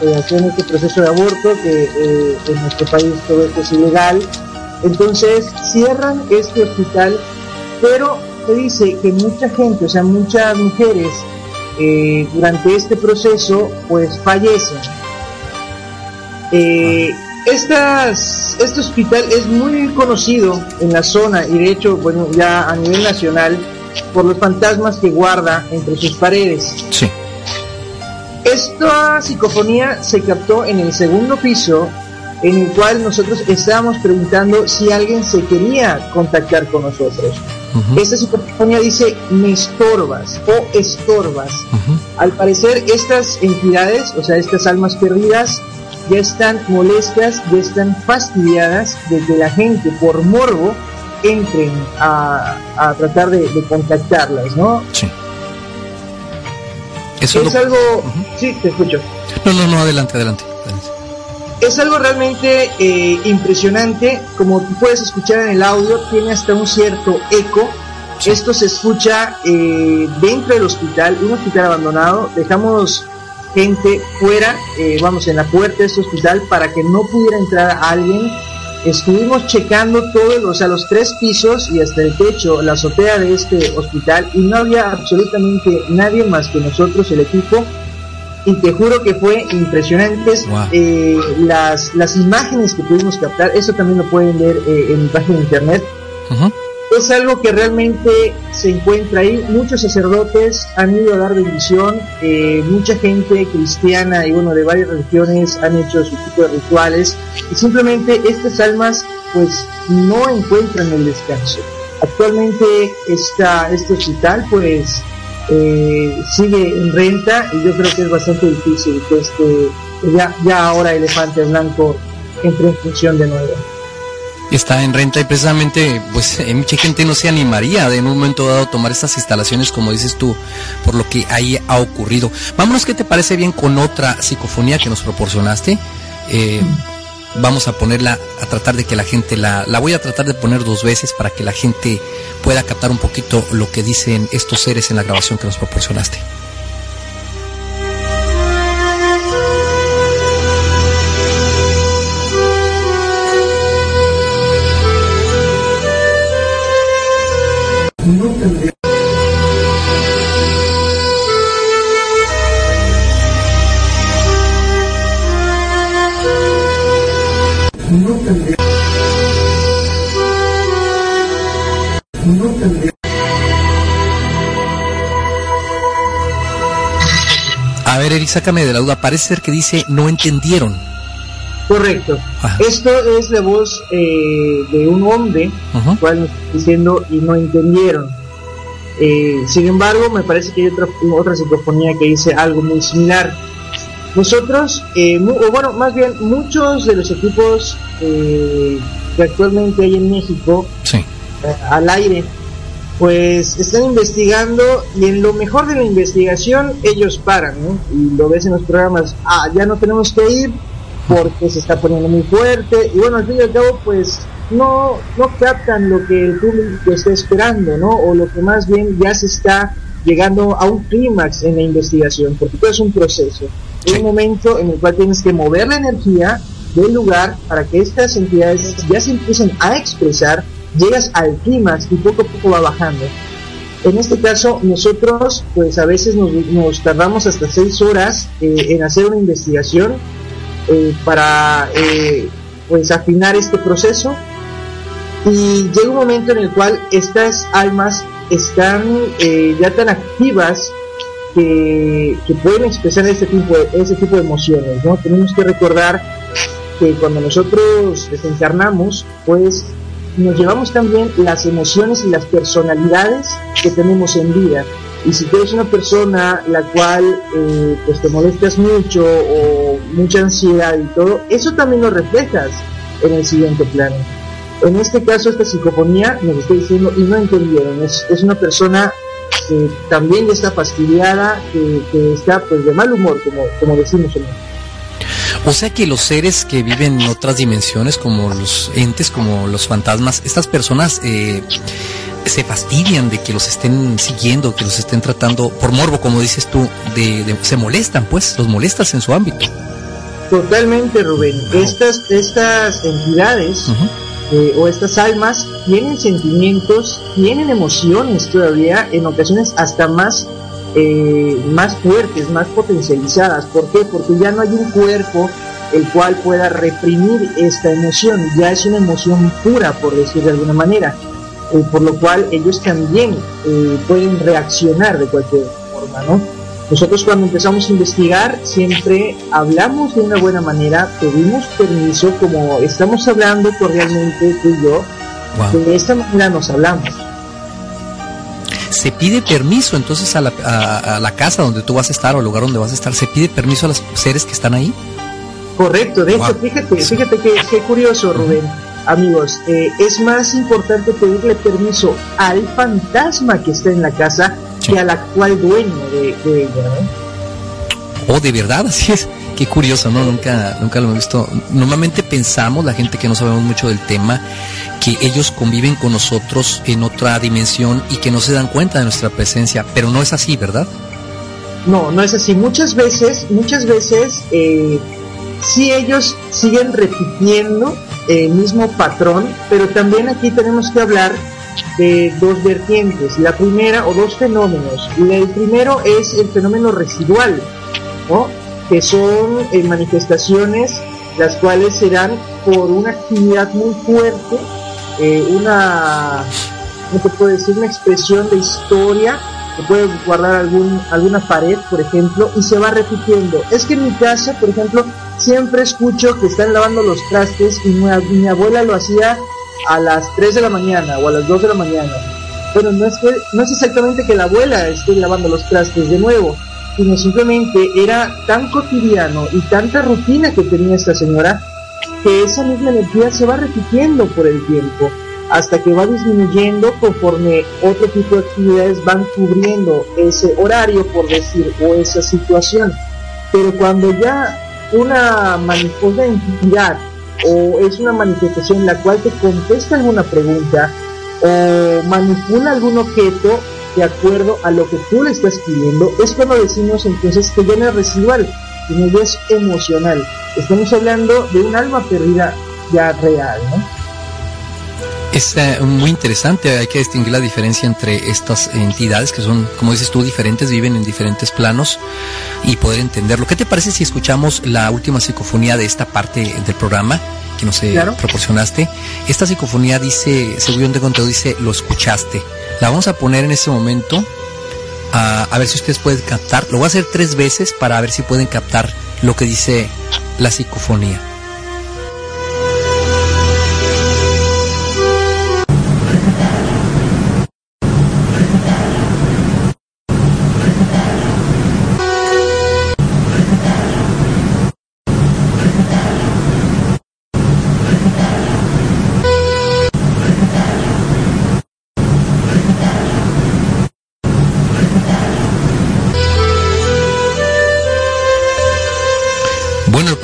Se hacían este proceso de aborto que eh, en nuestro país todo esto es ilegal. Entonces cierran este hospital, pero se dice que mucha gente, o sea, muchas mujeres eh, durante este proceso, pues fallecen. Eh, estas, este hospital es muy conocido en la zona y de hecho, bueno, ya a nivel nacional, por los fantasmas que guarda entre sus paredes. Sí. Esta psicofonía se captó en el segundo piso, en el cual nosotros estábamos preguntando si alguien se quería contactar con nosotros. Esta psicofonía dice me estorbas o estorbas. Al parecer estas entidades, o sea, estas almas perdidas, ya están molestas, ya están fastidiadas de que la gente por morbo entren a, a tratar de, contactarlas, ¿no? Sí. Eso es algo... Sí, te escucho. No, no, no, adelante, adelante. Es algo realmente eh, impresionante, como tú puedes escuchar en el audio, tiene hasta un cierto eco. Esto se escucha eh, dentro del hospital, un hospital abandonado. Dejamos gente fuera, eh, vamos, en la puerta de este hospital para que no pudiera entrar alguien. Estuvimos checando todos, o sea, los tres pisos y hasta el techo, la azotea de este hospital y no había absolutamente nadie más que nosotros, el equipo. Y te juro que fue impresionante eh, las, las imágenes que pudimos captar. Eso también lo pueden ver eh, en mi página de internet es algo que realmente se encuentra ahí. Muchos sacerdotes han ido a dar bendición, eh, mucha gente cristiana y bueno, de varias religiones han hecho su tipo de rituales y simplemente estas almas pues no encuentran el descanso. Actualmente este hospital pues eh, sigue en renta y yo creo que es bastante difícil que este, ya, ya ahora Elefante Blanco entre en función de nuevo está en renta y precisamente pues eh, mucha gente no se animaría de en un momento dado tomar estas instalaciones como dices tú por lo que ahí ha ocurrido. Vámonos, ¿qué te parece bien con otra psicofonía que nos proporcionaste? Eh, vamos a ponerla a tratar de que la gente la, la voy a tratar de poner dos veces para que la gente pueda captar un poquito lo que dicen estos seres en la grabación que nos proporcionaste. A ver, Eric, sácame de la duda. Parece ser que dice no entendieron. Correcto. Esto es la voz eh, de un hombre, cual nos está diciendo y no entendieron. Eh, sin embargo, me parece que hay otra, otra psicofonía que dice algo muy similar. Nosotros, eh, o bueno, más bien muchos de los equipos que actualmente hay en México al aire pues están investigando y en lo mejor de la investigación ellos paran, ¿no? Y lo ves en los programas, ah, ya no tenemos que ir porque se está poniendo muy fuerte y bueno, al fin y al cabo pues no, no captan lo que el público está esperando, ¿no? O lo que más bien ya se está llegando a un clímax en la investigación, porque todo es un proceso, es un momento en el cual tienes que mover la energía del lugar para que estas entidades ya se empiecen a expresar llegas al clímax y poco a poco va bajando. En este caso, nosotros, pues a veces nos, tardamos hasta seis horas eh, en hacer una investigación eh, para, eh, pues, afinar este proceso. Y llega un momento en el cual estas almas están ya tan activas que, que, pueden expresar este tipo, de, este tipo de emociones, ¿no? Tenemos que recordar que cuando nosotros desencarnamos, pues nos llevamos también las emociones y las personalidades que tenemos en vida. Y si tú eres una persona la cual eh, pues te molestas mucho o mucha ansiedad y todo, eso también lo reflejas en el siguiente plano. En este caso, esta psicofonía nos está diciendo, y no entendieron, es, es una persona que también está fastidiada, que, que, está pues de mal humor, como, como decimos en o sea que los seres que viven en otras dimensiones, como los entes, como los fantasmas, estas personas eh, se fastidian de que los estén siguiendo, que los estén tratando por morbo, como dices tú, de, se molestan, pues, los molestas en su ámbito. Totalmente, Rubén. Estas, estas entidades eh, o estas almas tienen sentimientos, tienen emociones todavía, en ocasiones hasta más eh, más fuertes, más potencializadas. ¿Por qué? Porque ya no hay un cuerpo el cual pueda reprimir esta emoción, ya es una emoción pura, por decir de alguna manera, eh, por lo cual ellos también pueden reaccionar de cualquier forma, ¿no? Nosotros cuando empezamos a investigar siempre hablamos de una buena manera, pedimos permiso, como estamos hablando cordialmente tú y yo, de esta manera nos hablamos. Se pide permiso entonces a la, a, la casa donde tú vas a estar o al lugar donde vas a estar, se pide permiso a los seres que están ahí. Correcto, de hecho, fíjate, fíjate que, qué curioso, Rubén. Amigos, eh, es más importante pedirle permiso al fantasma que está en la casa que al actual dueño de, de ella, ¿no? Oh, de verdad, así es. Qué curioso, ¿no? Nunca, nunca lo he visto. Normalmente pensamos, la gente que no sabemos mucho del tema, que ellos conviven con nosotros en otra dimensión y que no se dan cuenta de nuestra presencia, pero no es así, ¿verdad? No, no es así. Muchas veces, muchas veces, eh, sí ellos siguen repitiendo el mismo patrón, pero también aquí tenemos que hablar de dos vertientes. La primera, o dos fenómenos. El primero es el fenómeno residual, ¿no? que son eh, manifestaciones las cuales serán por una actividad muy fuerte, eh, una, ¿cómo se puede decir? Una expresión de historia, que puede guardar algún, alguna pared, por ejemplo, y se va repitiendo. Es que en mi casa, por ejemplo, siempre escucho que están lavando los trastes y mi abuela lo hacía a las 3 de la mañana o a las 2 de la mañana. Bueno, no es, no es exactamente que la abuela esté lavando los trastes de nuevo, sino simplemente era tan cotidiano y tanta rutina que tenía esta señora que esa misma energía se va repitiendo por el tiempo hasta que va disminuyendo conforme otro tipo de actividades van cubriendo ese horario, por decir, o esa situación. Pero cuando ya una manifestación entidad o es una manifestación en la cual te contesta alguna pregunta o manipula algún objeto, de acuerdo a lo que tú le estás pidiendo, es cuando decimos entonces que ya no es residual, sino ya es emocional. Estamos hablando de un alma perdida ya real, ¿no? Es eh, muy interesante, hay que distinguir la diferencia entre estas entidades que son, como dices tú, diferentes, viven en diferentes planos y poder entenderlo. ¿Qué te parece si escuchamos la última psicofonía de esta parte del programa que nos eh, proporcionaste? Esta psicofonía dice, según te conté, dice, lo escuchaste. La vamos a poner en este momento a, a ver si ustedes pueden captar. Lo voy a hacer tres veces para ver si pueden captar lo que dice la psicofonía.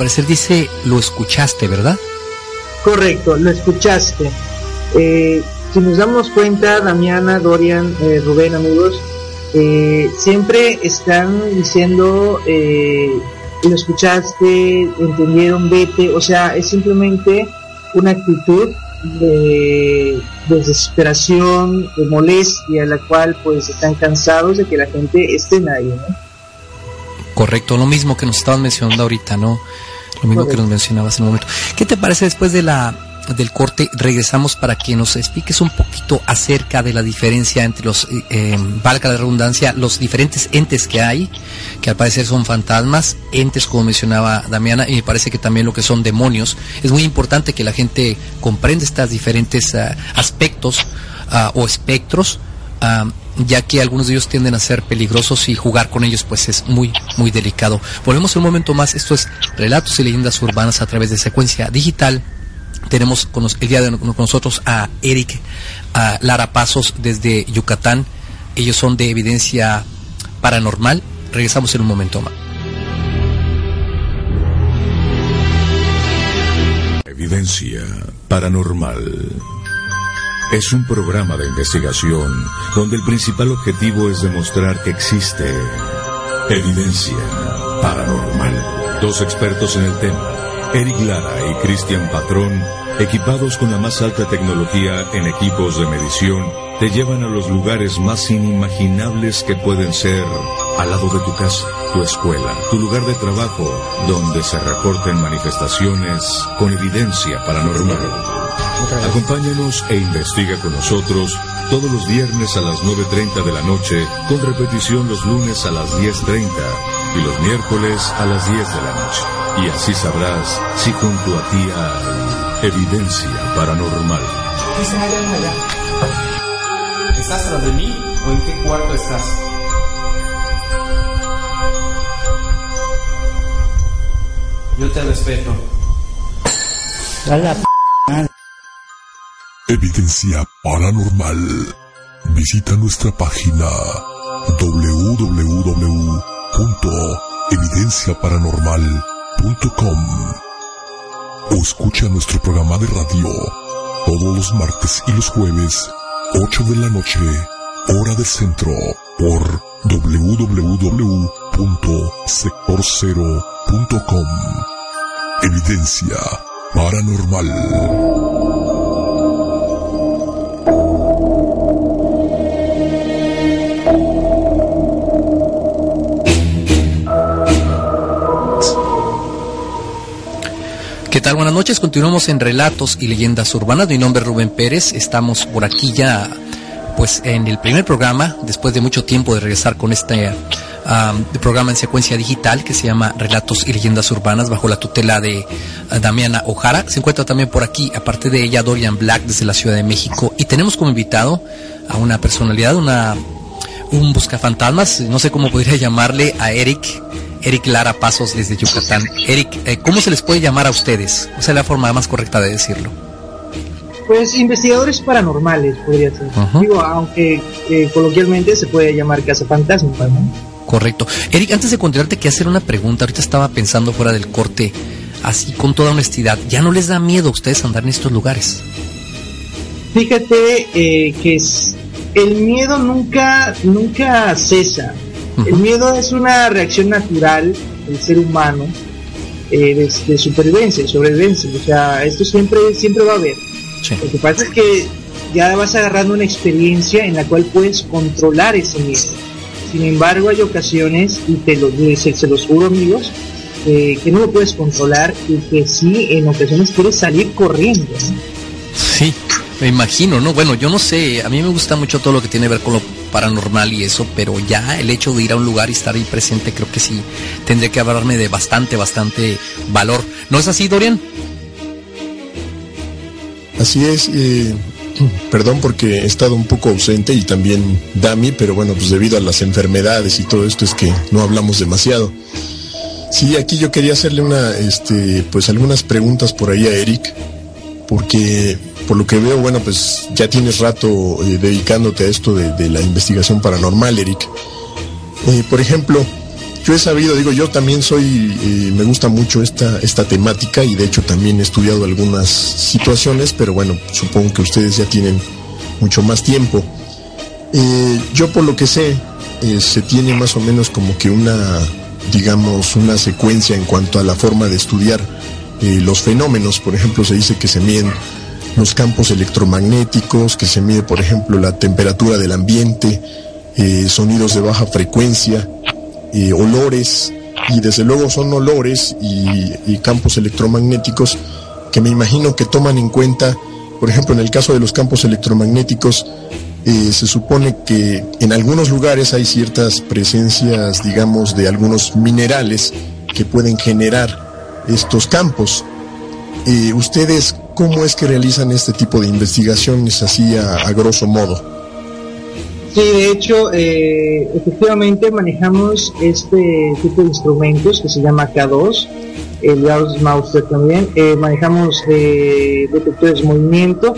Parecer dice, lo escuchaste, ¿verdad? Correcto, lo escuchaste. Eh, si nos damos cuenta, Damiana, Dorian, eh, Rubén, amigos, eh, siempre están diciendo, lo escuchaste, entendieron, vete, o sea, es simplemente una actitud de, desesperación, de molestia, la cual pues están cansados de que la gente esté ahí, ¿no? Correcto, lo mismo que nos estaban mencionando ahorita, ¿no? Lo mismo que nos mencionabas en un momento. ¿Qué te parece después de la del corte? Regresamos para que nos expliques un poquito acerca de la diferencia entre los, eh, eh, valga la redundancia, los diferentes entes que hay, que al parecer son fantasmas, entes como mencionaba Damiana, y me parece que también lo que son demonios. Es muy importante que la gente comprenda estos diferentes uh, aspectos uh, o espectros. Uh, ya que algunos de ellos tienden a ser peligrosos y jugar con ellos pues es muy muy delicado. Volvemos un momento más, esto es Relatos y Leyendas Urbanas a través de secuencia digital. Tenemos con el día de con nosotros a Eric a Lara Pasos desde Yucatán. Ellos son de evidencia paranormal. Regresamos en un momento más. Evidencia paranormal. Es un programa de investigación donde el principal objetivo es demostrar que existe evidencia paranormal. Dos expertos en el tema, Eric Lara y Cristian Patrón, equipados con la más alta tecnología en equipos de medición, te llevan a los lugares más inimaginables que pueden ser al lado de tu casa, tu escuela, tu lugar de trabajo, donde se reporten manifestaciones con evidencia paranormal. Acompáñanos e investiga con nosotros todos los viernes a las 9.30 de la noche, con repetición los lunes a las 10.30 y los miércoles a las 10 de la noche. Y así sabrás si junto a ti hay evidencia paranormal. ¿Estás tras de mí? ¿O en qué cuarto estás? Yo te respeto. Evidencia paranormal. Visita nuestra página www.evidenciaparanormal.com o escucha nuestro programa de radio todos los martes y los jueves, 8 de la noche, hora del centro, por www.sectorcero.com. Evidencia paranormal. Tal? Buenas noches. Continuamos en Relatos y Leyendas Urbanas. Mi nombre es Rubén Pérez. Estamos por aquí ya, pues, en el primer programa, después de mucho tiempo de regresar con este programa en secuencia digital que se llama Relatos y Leyendas Urbanas bajo la tutela de uh, Damiana Ojara. Se encuentra también por aquí, aparte de ella, Dorian Black desde la Ciudad de México. Y tenemos como invitado a una personalidad, una un buscafantasmas, no sé cómo podría (laughs) llamarle, a Eric Eric Lara Pasos desde Yucatán. Eric, eh, ¿cómo se les puede llamar a ustedes? O sea, la forma más correcta de decirlo. Pues investigadores paranormales, podría ser. Digo, aunque eh, coloquialmente se puede llamar casa fantasma, ¿no? Correcto. Eric, antes de continuarte, que hacer una pregunta. Ahorita estaba pensando fuera del corte, así con toda honestidad. ¿Ya no les da miedo a ustedes andar en estos lugares? Fíjate eh, que es, el miedo nunca, nunca cesa. El miedo es una reacción natural del ser humano eh, de, supervivencia, sobrevivencia. O sea, esto siempre, siempre va a haber. Lo que pasa es que ya vas agarrando una experiencia en la cual puedes controlar ese miedo. Sin embargo, hay ocasiones, y te lo se, se los juro amigos, eh, que no lo puedes controlar y que sí, en ocasiones quieres salir corriendo. Sí, me imagino, ¿no? Bueno, yo no sé, a mí me gusta mucho todo lo que tiene que ver con lo paranormal y eso, pero ya el hecho de ir a un lugar y estar ahí presente creo que sí tendría que hablarme de bastante, bastante valor. ¿No es así, Dorian? Así es, eh, (clears throat) perdón porque he estado un poco ausente y también Dami, pero bueno, pues debido a las enfermedades y todo esto es que no hablamos demasiado. Sí, aquí yo quería hacerle una, este, pues algunas preguntas por ahí a Eric, porque por lo que veo, bueno, pues ya tienes rato eh, dedicándote a esto de, la investigación paranormal, Eric. Eh, por ejemplo, yo he sabido, digo, yo también soy, eh, me gusta mucho esta, esta temática y de hecho también he estudiado algunas situaciones, pero bueno, supongo que ustedes ya tienen mucho más tiempo. yo por lo que sé, se tiene más o menos como que una, digamos, una secuencia en cuanto a la forma de estudiar los fenómenos. Por ejemplo, se dice que se miden los campos electromagnéticos, que se mide, por ejemplo, la temperatura del ambiente, eh, sonidos de baja frecuencia, eh, olores, y desde luego son olores y, campos electromagnéticos que me imagino que toman en cuenta, por ejemplo, en el caso de los campos electromagnéticos, eh, se supone que en algunos lugares hay ciertas presencias, digamos, de algunos minerales que pueden generar estos campos. ¿Ustedes cómo es que realizan este tipo de investigaciones así a, grosso modo. Sí, de hecho, eh, efectivamente manejamos este tipo de instrumentos que se llama K2, el Gauss Mauser también, eh, manejamos eh, detectores de movimiento.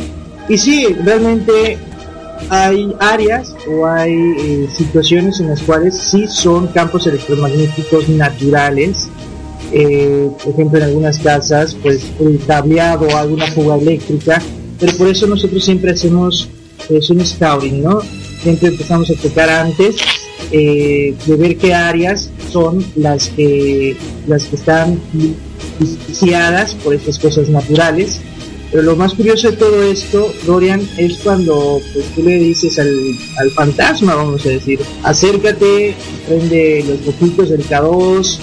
Y sí, realmente hay áreas o hay situaciones en las cuales sí son campos electromagnéticos naturales eh, por ejemplo en algunas casas, pues el cableado o alguna fuga eléctrica, pero por eso nosotros siempre hacemos pues, un scouting, ¿no? Siempre empezamos a tocar antes eh, de ver qué áreas son las que, las que están viciadas por estas cosas naturales. Pero lo más curioso de todo esto, Dorian, es cuando pues, tú le dices al, al fantasma, vamos a decir, acércate, prende los ojitos del K2,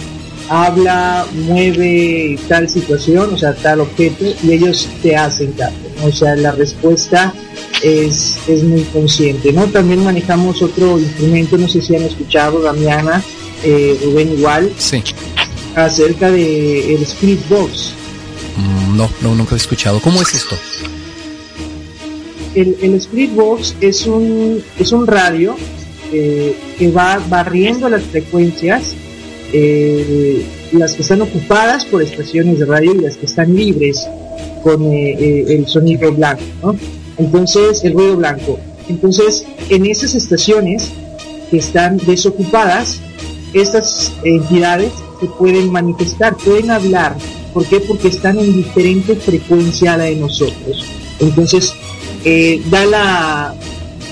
habla, mueve tal situación, o sea, tal objeto, y ellos te hacen caso. O sea, la respuesta es, es muy consciente, ¿no? También manejamos otro instrumento, no sé si han escuchado, Damiana, eh, Rubén igual, sí. acerca de el Spirit Box. Mm, no, no, nunca he escuchado. ¿Cómo es esto? el, el Spirit Box es un, es un radio eh, que va barriendo las frecuencias, eh, las que están ocupadas por estaciones de radio y las que están libres con eh, eh, el sonido blanco, ¿no? Entonces, el ruido blanco. Entonces, en esas estaciones que están desocupadas, estas entidades se pueden manifestar, pueden hablar. ¿Por qué? Porque están en diferente frecuencia a la de nosotros. Entonces, eh, da la,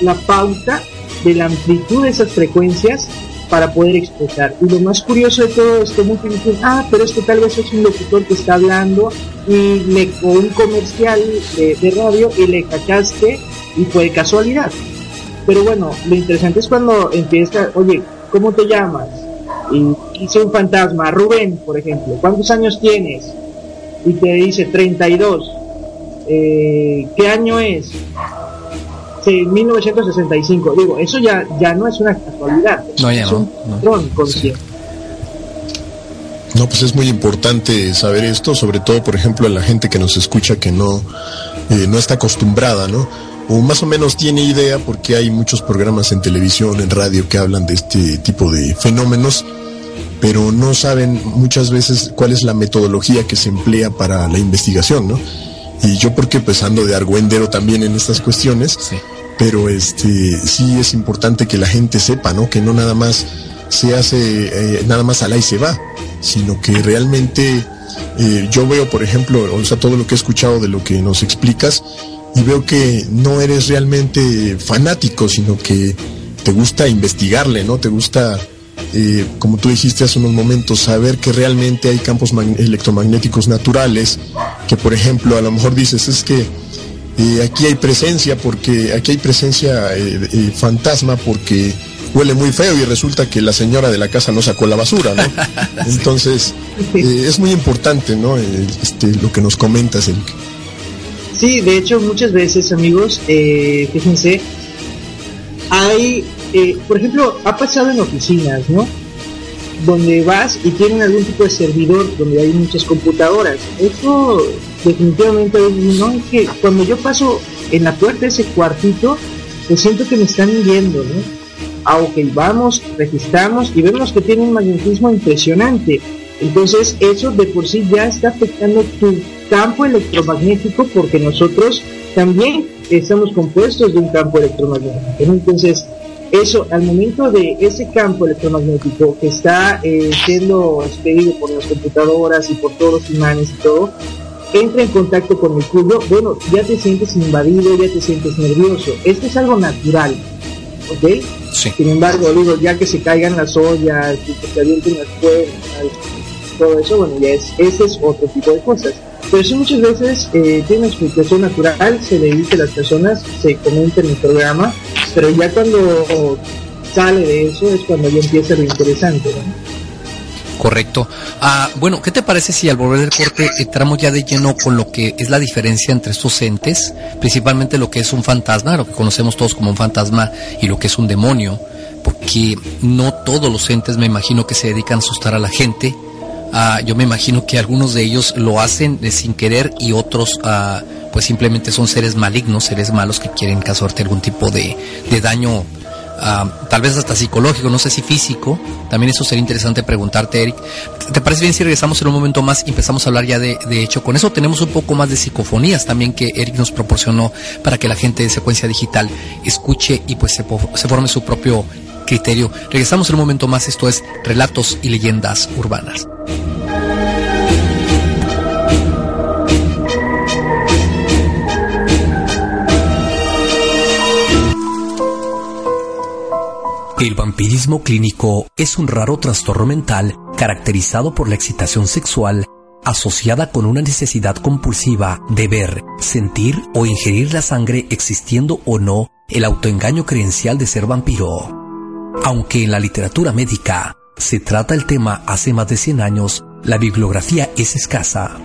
la pauta de la amplitud de esas frecuencias para poder expresar. Y lo más curioso de todo esto, muchos dicen, ah, pero es que tal vez es un locutor que está hablando y le, o un comercial de, radio y le cachaste y fue casualidad. Pero bueno, lo interesante es cuando empieza, oye, ¿cómo te llamas? Y hice un fantasma, Rubén, por ejemplo, ¿cuántos años tienes? Y te dice 32. Eh, ¿Qué año es? Sí, 1965. Digo, eso ya, ya no es una casualidad. No, ya es no, un no. patrón. No, pues es muy importante saber esto, sobre todo, por ejemplo, a la gente que nos escucha que no, eh, no está acostumbrada, ¿no? O más o menos tiene idea porque hay muchos programas en televisión, en radio que hablan de este tipo de fenómenos, pero no saben muchas veces cuál es la metodología que se emplea para la investigación, ¿no? Y yo porque pues ando de argüendero también en estas cuestiones, pero este sí es importante que la gente sepa, ¿no? Que no nada más se hace eh, nada más al y se va, sino que realmente eh, yo veo, por ejemplo, o sea, todo lo que he escuchado de lo que nos explicas y veo que no eres realmente fanático, sino que te gusta investigarle, ¿no? Te gusta, eh, como tú dijiste hace unos momentos, saber que realmente hay campos mag- electromagnéticos naturales, que por ejemplo, a lo mejor dices, es que eh, aquí hay presencia porque aquí hay presencia eh, eh, fantasma porque huele muy feo y resulta que la señora de la casa no sacó la basura, ¿no? (laughs) Entonces es muy importante, ¿no? Este, lo que nos comentas, Eric. Sí, de hecho muchas veces amigos, fíjense, hay, eh, por ejemplo, ha pasado en oficinas, ¿no? Donde vas y tienen algún tipo de servidor donde hay muchas computadoras. Eso definitivamente no es que cuando yo paso en la puerta de ese cuartito, pues siento que me están viendo, ¿no? Ah, vamos, registramos y vemos que tiene un magnetismo impresionante. Entonces eso de por sí ya está afectando tu campo electromagnético porque nosotros también estamos compuestos de un campo electromagnético. Entonces eso al momento de ese campo electromagnético que está eh, siendo expedido por las computadoras y por todos los imanes y todo, entra en contacto con el cubo, bueno, ya te sientes invadido, ya te sientes nervioso. Esto es algo natural, ¿ok? Sin embargo, digo, ya que se caigan las ollas, y que se avienten las puertas, todo eso, bueno, ya es, ese es otro tipo de cosas. Pero sí muchas veces eh, tiene una explicación natural, se le dice a las personas, se comenta en el programa, pero ya cuando sale de eso es cuando ya empieza lo interesante, ¿no? Correcto. Ah, bueno, ¿qué te parece si al volver del corte entramos ya de lleno con lo que es la diferencia entre estos entes, principalmente lo que es un fantasma, lo que conocemos todos como un fantasma y lo que es un demonio? Porque no todos los entes me imagino que se dedican a asustar a la gente. Ah, yo me imagino que algunos de ellos lo hacen de sin querer y otros ah, pues simplemente son seres malignos, seres malos que quieren causarte algún tipo de, de daño ah, tal vez hasta psicológico, no sé si físico. También eso sería interesante preguntarte, Eric. ¿Te parece bien si regresamos en un momento más y empezamos a hablar ya de, hecho? Con eso tenemos un poco más de psicofonías también que Eric nos proporcionó para que la gente de secuencia digital escuche y pues se forme su propio criterio. Regresamos en un momento más, esto es Relatos y Leyendas Urbanas. El vampirismo clínico es un raro trastorno mental caracterizado por la excitación sexual asociada con una necesidad compulsiva de ver, sentir o ingerir la sangre existiendo o no el autoengaño creencial de ser vampiro. Aunque en la literatura médica se trata el tema hace más de 100 años, la bibliografía es escasa.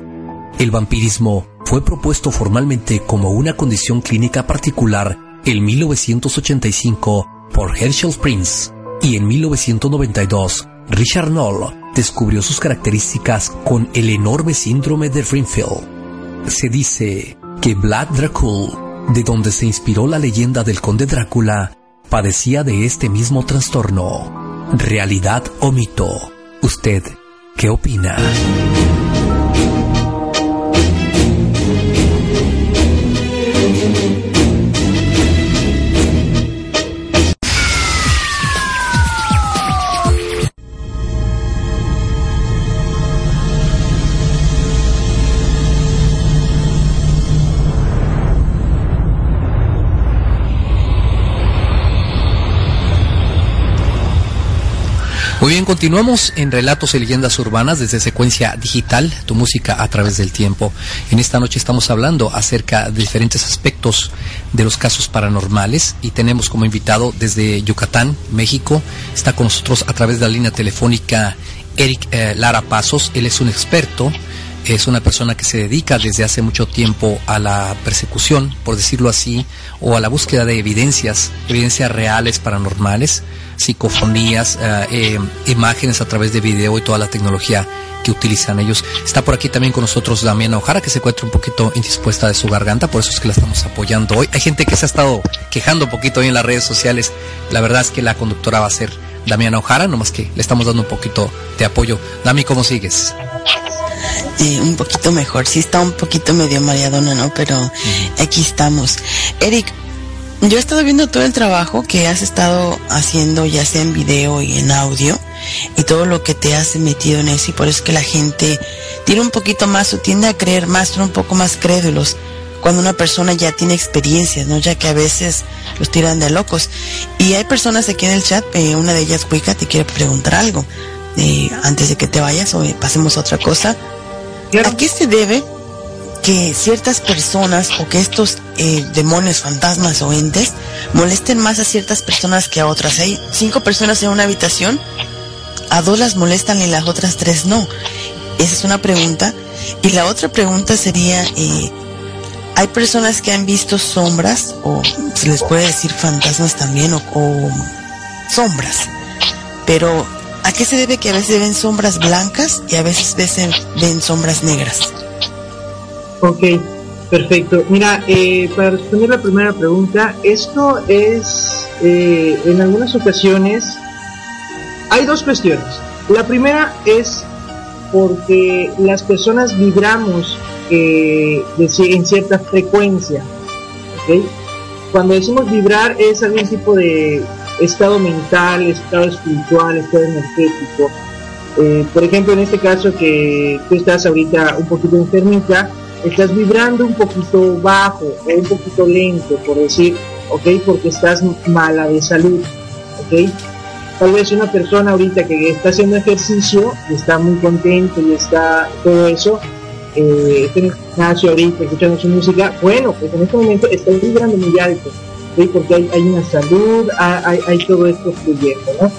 El vampirismo fue propuesto formalmente como una condición clínica particular en 1985 por Herschel Prince y en 1992 Richard Knoll descubrió sus características con el enorme síndrome de Greenfield. Se dice que Vlad Dracul de donde se inspiró la leyenda del conde Drácula, padecía de este mismo trastorno. ¿Realidad o mito? ¿Usted qué opina? Continuamos en Relatos y Leyendas Urbanas desde secuencia digital, tu música a través del tiempo. En esta noche estamos hablando acerca de diferentes aspectos de los casos paranormales y tenemos como invitado desde Yucatán, México, está con nosotros a través de la línea telefónica Eric eh, Lara Pasos. Él es un experto, es una persona que se dedica desde hace mucho tiempo a la persecución, por decirlo así, o a la búsqueda de evidencias, evidencias reales paranormales psicofonías, eh, eh, imágenes a través de video y toda la tecnología que utilizan ellos. Está por aquí también con nosotros Damiana Ojara, que se encuentra un poquito indispuesta de su garganta, por eso es que la estamos apoyando hoy. Hay gente que se ha estado quejando un poquito hoy en las redes sociales. La verdad es que la conductora va a ser Damiana Ojara, nomás que le estamos dando un poquito de apoyo. Dami, ¿cómo sigues? Eh, un poquito mejor, sí está un poquito medio mareadona, ¿no? Pero aquí estamos. Eric, yo he estado viendo todo el trabajo que has estado haciendo, ya sea en video y en audio, y todo lo que te has metido en eso, y por eso es que la gente tiene un poquito más o tiende a creer más, son un poco más crédulos cuando una persona ya tiene experiencias, ¿no? Ya que a veces los tiran de locos. Y hay personas aquí en el chat, eh, una de ellas, Wicca, te quiere preguntar algo. Eh, antes de que te vayas o pasemos a otra cosa. ¿A qué se debe que ciertas personas o que estos eh, demonios, fantasmas o entes molesten más a ciertas personas que a otras. Hay cinco personas en una habitación, a dos las molestan y las otras tres no. Esa es una pregunta. Y la otra pregunta sería, eh, ¿hay personas que han visto sombras o se les puede decir fantasmas también o, o sombras? Pero ¿a qué se debe que a veces ven sombras blancas y a veces ven sombras negras? Ok, perfecto. Mira, eh, para responder la primera pregunta, esto es, eh, en algunas ocasiones, hay dos cuestiones. La primera es porque las personas vibramos eh, en cierta frecuencia. ¿okay? Cuando decimos vibrar es algún tipo de estado mental, estado espiritual, estado energético. por ejemplo, en este caso que tú estás ahorita un poquito enfermita, estás vibrando un poquito bajo o un poquito lento, por decir, ¿ok? Porque estás mala de salud, ¿ok? Tal vez una persona ahorita que está haciendo ejercicio y está muy contento y está todo eso, eh, está gimnasio ahorita escuchando su música, bueno, pues en este momento está vibrando muy alto, ¿ok? Porque hay, una salud, hay, hay todo esto fluyendo, ¿no?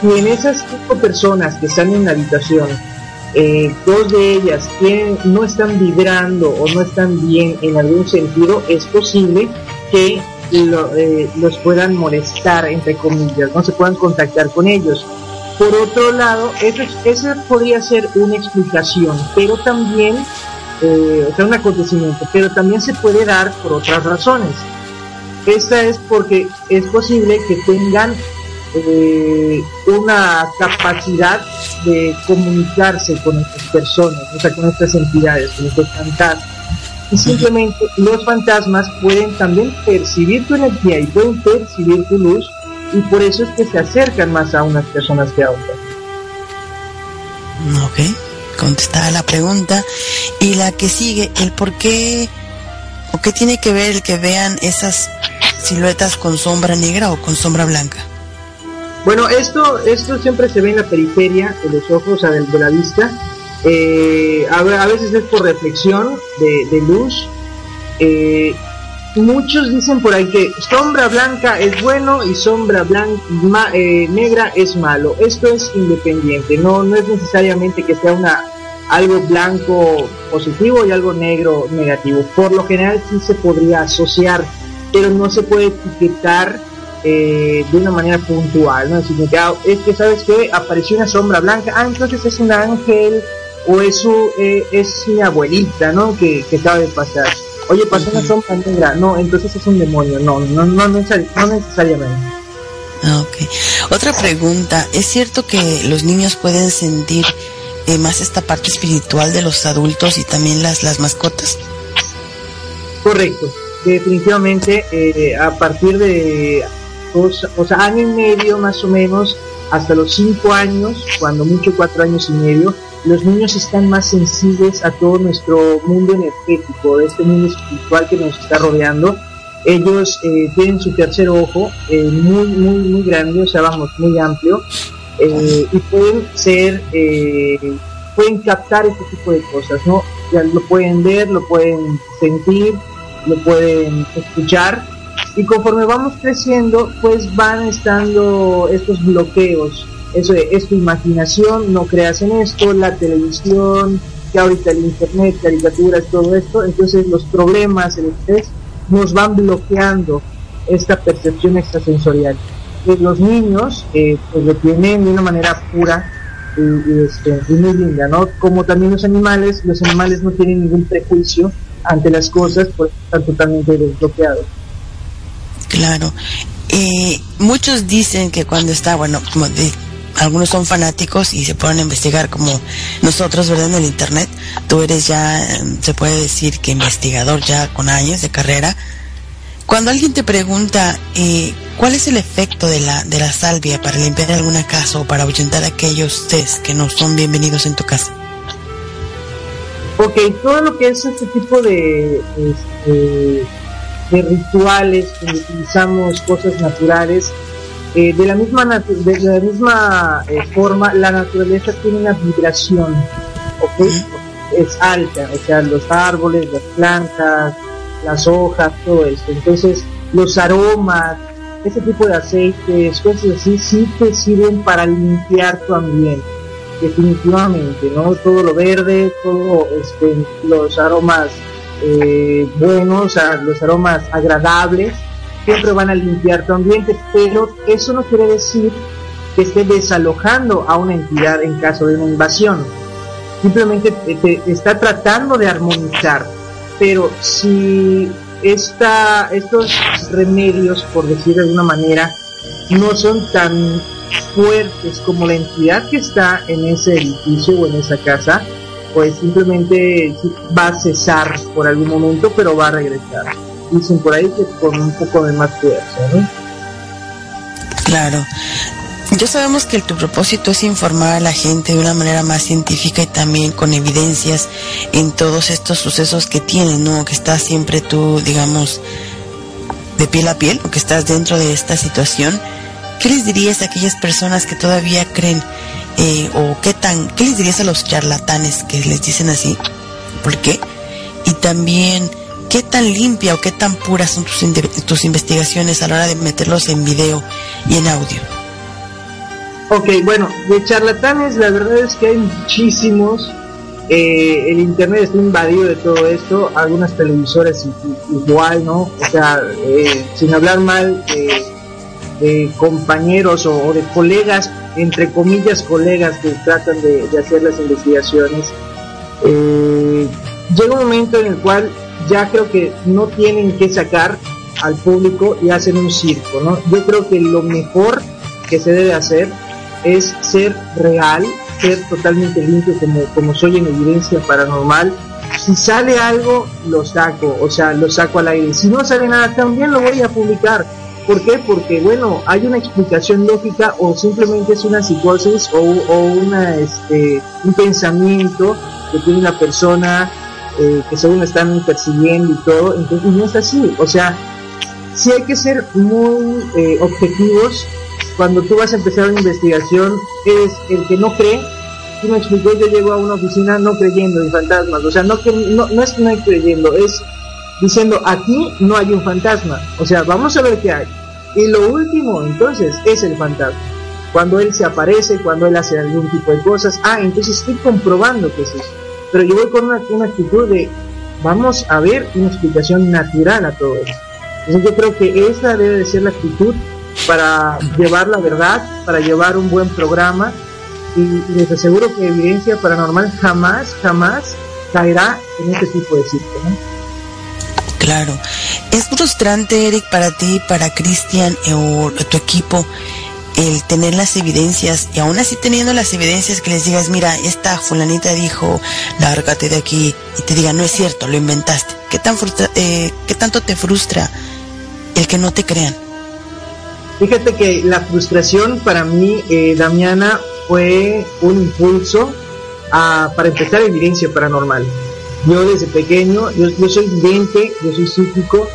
Si en esas cinco personas que están en la habitación eh, dos de ellas no están vibrando o no están bien en algún sentido, es posible que eh, los puedan molestar, entre comillas, no se puedan contactar con ellos. Por otro lado, eso, esa podría ser una explicación, pero también, eh, o sea, un acontecimiento, pero también se puede dar por otras razones. Esta es porque es posible que tengan eh, una capacidad de comunicarse con estas personas, o sea, con estas entidades, con estos fantasmas. Y simplemente los fantasmas pueden también percibir tu energía y pueden percibir tu luz y por eso es que se acercan más a unas personas que a otras. Ok, contestada la pregunta. Y la que sigue, el por qué o qué tiene que ver el que vean esas siluetas con sombra negra o con sombra blanca. Bueno, esto, esto siempre se ve en la periferia de los ojos, o sea, de, la vista. Eh, a, veces es por reflexión de, luz. Eh, muchos dicen por ahí que sombra blanca es bueno y sombra blanca, eh, negra es malo. Esto es independiente, no, no es necesariamente que sea una algo blanco positivo y algo negro negativo. Por lo general sí se podría asociar, pero no se puede etiquetar eh, de una manera puntual, ¿no? Ah, es que, ¿sabes que Apareció una sombra blanca, ah, entonces es un ángel o es, su, eh, es mi abuelita, ¿no? Que, que acaba de pasar. Oye, pasó una sombra negra. No, entonces es un demonio. No, no, no, necesariamente. Ah, ok. Otra pregunta. ¿Es cierto que los niños pueden sentir eh, más esta parte espiritual de los adultos y también las, las mascotas? Correcto. Definitivamente, eh, a partir de o sea, año y medio más o menos, hasta los cinco años, cuando mucho cuatro años y medio, los niños están más sensibles a todo nuestro mundo energético, de este mundo espiritual que nos está rodeando. Ellos eh, tienen su tercer ojo eh, muy, muy, muy grande, o sea, vamos, muy amplio, eh, y pueden ser, pueden captar este tipo de cosas, ¿no? Ya lo pueden ver, lo pueden sentir, lo pueden escuchar, y conforme vamos creciendo, pues van estando estos bloqueos eso es tu imaginación, no creas en esto, la televisión, que ahorita el internet, caricaturas, todo esto, entonces los problemas, el estrés, nos van bloqueando esta percepción extrasensorial. Los niños eh, pues lo tienen de una manera pura este, y, muy linda, ¿no? Como también los animales, los animales no tienen ningún prejuicio ante las cosas, pues están totalmente desbloqueados. Claro. Eh, muchos dicen que cuando está, bueno, como algunos son fanáticos y se ponen a investigar como nosotros, ¿verdad? En el Internet. Tú eres ya, se puede decir que investigador ya con años de carrera. Cuando alguien te pregunta eh, cuál es el efecto de la, de la salvia para limpiar alguna casa o para ahuyentar aquellos test que no son bienvenidos en tu casa. Ok, todo lo que es este tipo de, este, de rituales, que utilizamos cosas naturales, eh, de la misma, de la misma eh, forma, la naturaleza tiene una vibración, ¿ok? Es alta, o sea, los árboles, las plantas, las hojas, todo esto. Entonces, los aromas, ese tipo de aceites, cosas así, sí te sirven para limpiar tu ambiente, definitivamente, ¿no? Todo lo verde, todo este, los aromas eh, buenos, los aromas agradables, siempre van a limpiar tu ambiente, pero eso no quiere decir que esté desalojando a una entidad en caso de una invasión. Simplemente te, está tratando de armonizar. Pero si esta, estos remedios, por decir de alguna manera, no son tan fuertes como la entidad que está en ese edificio o en esa casa, pues simplemente va a cesar por algún momento, pero va a regresar dicen por ahí que con un poco de más fuerza. Claro. Ya sabemos que tu propósito es informar a la gente de una manera más científica y también con evidencias en todos estos sucesos que tienen, ¿no? Que estás siempre tú, digamos, de piel a piel, o que estás dentro de esta situación. ¿Qué les dirías a aquellas personas que todavía creen, eh, o qué tan, qué les dirías a los charlatanes que les dicen así? ¿Por qué? Y también, ¿Qué tan limpia o qué tan puras son tus, investigaciones a la hora de meterlos en video y en audio? Ok, bueno, de charlatanes la verdad es que hay muchísimos. Eh, el internet está invadido de todo esto, algunas televisoras igual, ¿no? O sea, eh, sin hablar mal de, compañeros o, de colegas, entre comillas colegas que tratan de, hacer las investigaciones. Eh, llega un momento en el cual ya creo que no tienen que sacar al público y hacen un circo, ¿no? Yo creo que lo mejor que se debe hacer es ser real, ser totalmente limpio como, como soy en evidencia paranormal. Si sale algo, lo saco, o sea, lo saco al aire. Si no sale nada, también lo voy a publicar. ¿Por qué? Porque, bueno, hay una explicación lógica o simplemente es una psicosis o, o una, este, un pensamiento que tiene una persona eh, que según están persiguiendo y todo, entonces no es así, o sea, sí hay que ser muy eh, objetivos. Cuando tú vas a empezar una investigación, es el que no cree, si me explicó, yo llego a una oficina no creyendo en fantasmas, o sea, no, que, no, no es no creyendo, es diciendo, aquí no hay un fantasma, o sea, vamos a ver qué hay. Y lo último, entonces, es el fantasma. Cuando él se aparece, cuando él hace algún tipo de cosas, ah, entonces estoy comprobando que es eso pero yo voy con una, actitud de vamos a ver una explicación natural a todo esto. Entonces yo creo que esa debe de ser la actitud para llevar la verdad, para llevar un buen programa y, les aseguro que evidencia paranormal jamás, jamás caerá en este tipo de circo. Claro. ¿Es frustrante, Eric, para ti, para Cristian eh, o tu equipo, el tener las evidencias y aún así teniendo las evidencias que les digas, mira, esta fulanita dijo, lárgate de aquí y te diga, no es cierto, lo inventaste? ¿Qué, tan frustra eh, ¿Qué tanto te frustra el que no te crean? Fíjate que la frustración para mí, eh, Damiana, fue un impulso a, para empezar evidencia paranormal. Yo desde pequeño, yo, soy vidente, yo soy psíquico,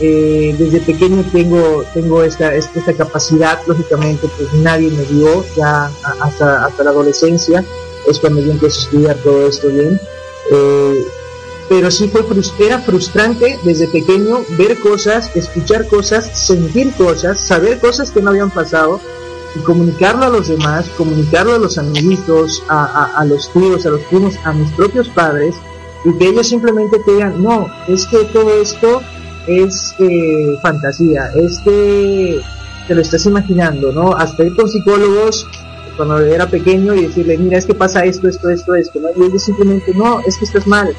eh, desde pequeño tengo tengo esta, esta capacidad, lógicamente pues nadie me dio, ya hasta, hasta la adolescencia es cuando yo empecé a estudiar todo esto bien. Eh, pero sí fue era frustrante desde pequeño ver cosas, escuchar cosas, sentir cosas, saber cosas que no habían pasado y comunicarlo a los demás, comunicarlo a los amiguitos, a, a, a los tíos, a los primos, a mis propios padres y que ellos simplemente te digan, no, es que todo esto es eh, fantasía, es que te lo estás imaginando, ¿no? Hasta ir con psicólogos cuando era pequeño y decirle, mira, es que pasa esto, esto, esto, esto, ¿no? Y ellos simplemente, no, es que estás mal.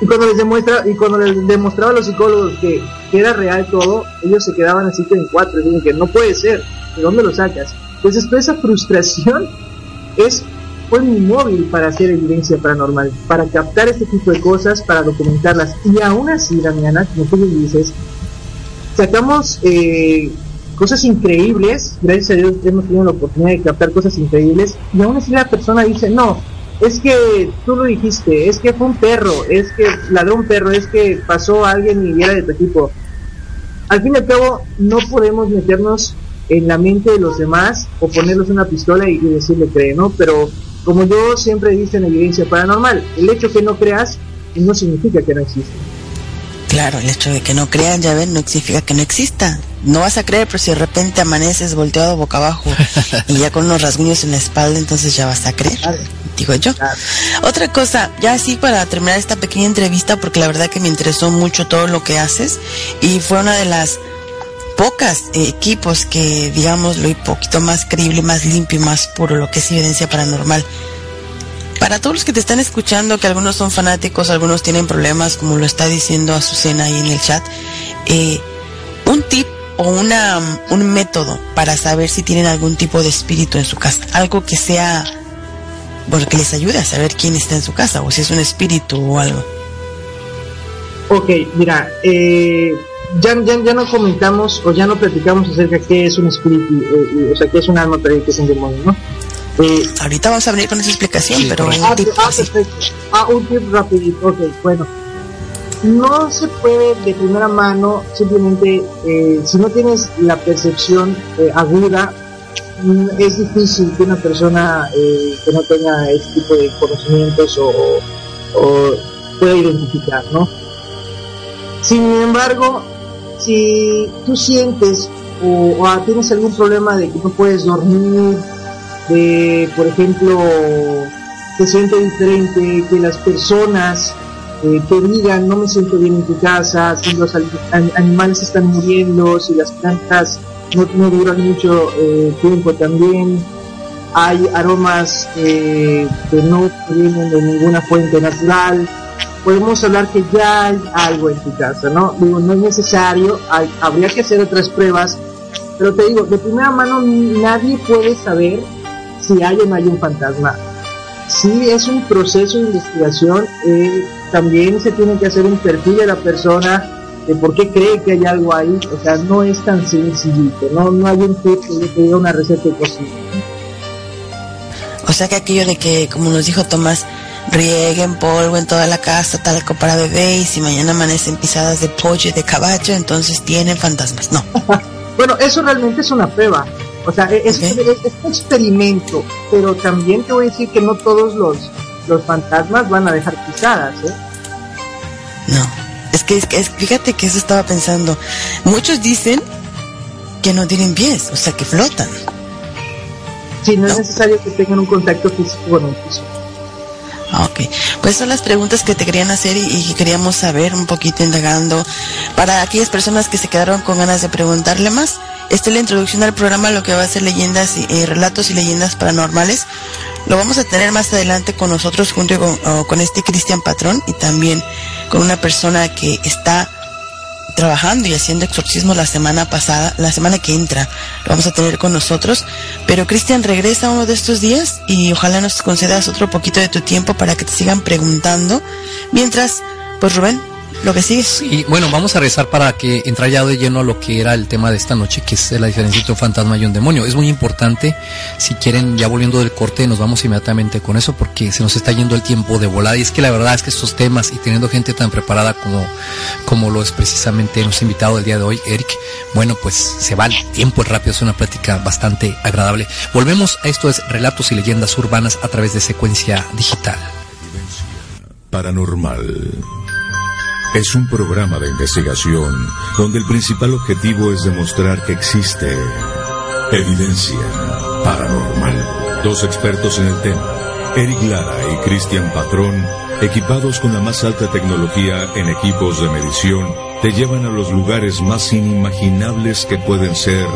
Y cuando les demuestra, y cuando les demostraba a los psicólogos que, era real todo, ellos se quedaban así que en cuatro, y que no puede ser, ¿de dónde lo sacas? Entonces toda esa frustración es fue mi móvil para hacer evidencia paranormal, para captar este tipo de cosas, para documentarlas. Y aún así, Damiana, como tú dices, sacamos eh, cosas increíbles, gracias a Dios hemos tenido la oportunidad de captar cosas increíbles, y aún así la persona dice, no, es que tú lo dijiste, es que fue un perro, es que ladró un perro, es que pasó alguien y era de tu equipo. Al fin y al cabo, no podemos meternos en la mente de los demás o ponerlos una pistola y, y decirle cree, ¿no? Pero como yo siempre dice en evidencia paranormal, el hecho que no creas no significa que no existe. Claro, el hecho de que no crean, ya ven, no significa que no exista. No vas a creer, pero si de repente amaneces volteado boca abajo (laughs) y ya con unos rasguños en la espalda, entonces ya vas a creer, digo yo. Otra cosa, ya así para terminar esta pequeña entrevista, porque la verdad que me interesó mucho todo lo que haces y fue una de las pocas equipos que, digamos, lo poquito más creíble, más limpio y más puro, lo que es evidencia paranormal. Para todos los que te están escuchando, que algunos son fanáticos, algunos tienen problemas, como lo está diciendo Azucena ahí en el chat, eh, un tip o una, un método para saber si tienen algún tipo de espíritu en su casa, algo que sea, bueno, que les ayude a saber quién está en su casa, o si es un espíritu o algo. Ok, mira, eh, ya, ya, ya no comentamos o ya no platicamos acerca de qué es un espíritu, eh, o sea, qué es un alma, pero qué es un demonio, ¿no? Eh, Ahorita vamos a venir con esa explicación, pero un ah, tip ah, perfecto. Ah, un tip rapidito, ok, bueno. No se puede de primera mano, simplemente, eh, si no tienes la percepción eh, aguda, mm, es difícil que una persona eh, que no tenga este tipo de conocimientos o, o pueda identificar, ¿no? Sin embargo, si tú sientes o, o, tienes algún problema de que no puedes dormir, de, por ejemplo, te sientes diferente, que las personas eh, te digan no me siento bien en tu casa, si los animales están muriendo, si las plantas no, no duran mucho eh, tiempo también, hay aromas eh, que no vienen de ninguna fuente natural, podemos hablar que ya hay algo en tu casa, ¿no? Digo, no es necesario, hay, habría que hacer otras pruebas, pero te digo, de primera mano nadie puede saber si hay o no hay un fantasma. Sí es un proceso de investigación, eh, también se tiene que hacer un perfil de la persona, de por qué cree que hay algo ahí, o sea, no es tan sencillito, no, no hay un tip que te diga una receta de cocina. O sea que aquello de que, como nos dijo Tomás, rieguen polvo en toda la casa, talco para bebé, y si mañana amanecen pisadas de pollo y de caballo, entonces tienen fantasmas. No. (laughs) bueno, eso realmente es una prueba. O sea, es, okay. es, es, un experimento, pero también te voy a decir que no todos los, los fantasmas van a dejar pisadas, ¿eh? No, es que, es que fíjate que eso estaba pensando. Muchos dicen que no tienen pies, o sea, que flotan. Sí, no, no. es necesario que tengan un contacto físico con un piso. Ok, pues son las preguntas que te querían hacer y, y, queríamos saber un poquito indagando para aquellas personas que se quedaron con ganas de preguntarle más. Esta es la introducción al programa, lo que va a ser leyendas y eh, relatos y leyendas paranormales. Lo vamos a tener más adelante con nosotros junto con, con este Cristian Patrón y también con una persona que está trabajando y haciendo exorcismo la semana pasada, la semana que entra, lo vamos a tener con nosotros. Pero Cristian regresa uno de estos días y ojalá nos concedas otro poquito de tu tiempo para que te sigan preguntando. Mientras, pues Rubén, lo que sigue. Y bueno, vamos a rezar para que entrar ya de lleno a lo que era el tema de esta noche, que es la diferencia entre un fantasma y un demonio. Es muy importante, si quieren, ya volviendo del corte, nos vamos inmediatamente con eso, porque se nos está yendo el tiempo de volada. Y es que la verdad es que estos temas, y teniendo gente tan preparada como, como lo es precisamente nuestro invitado del día de hoy, Eric, bueno, pues se va el tiempo rápido, es una plática bastante agradable. Volvemos a esto es Relatos y Leyendas Urbanas a través de secuencia digital. Paranormal. Es un programa de investigación donde el principal objetivo es demostrar que existe evidencia paranormal. Dos expertos en el tema, Eric Lara y Cristian Patrón, equipados con la más alta tecnología en equipos de medición, te llevan a los lugares más inimaginables que pueden ser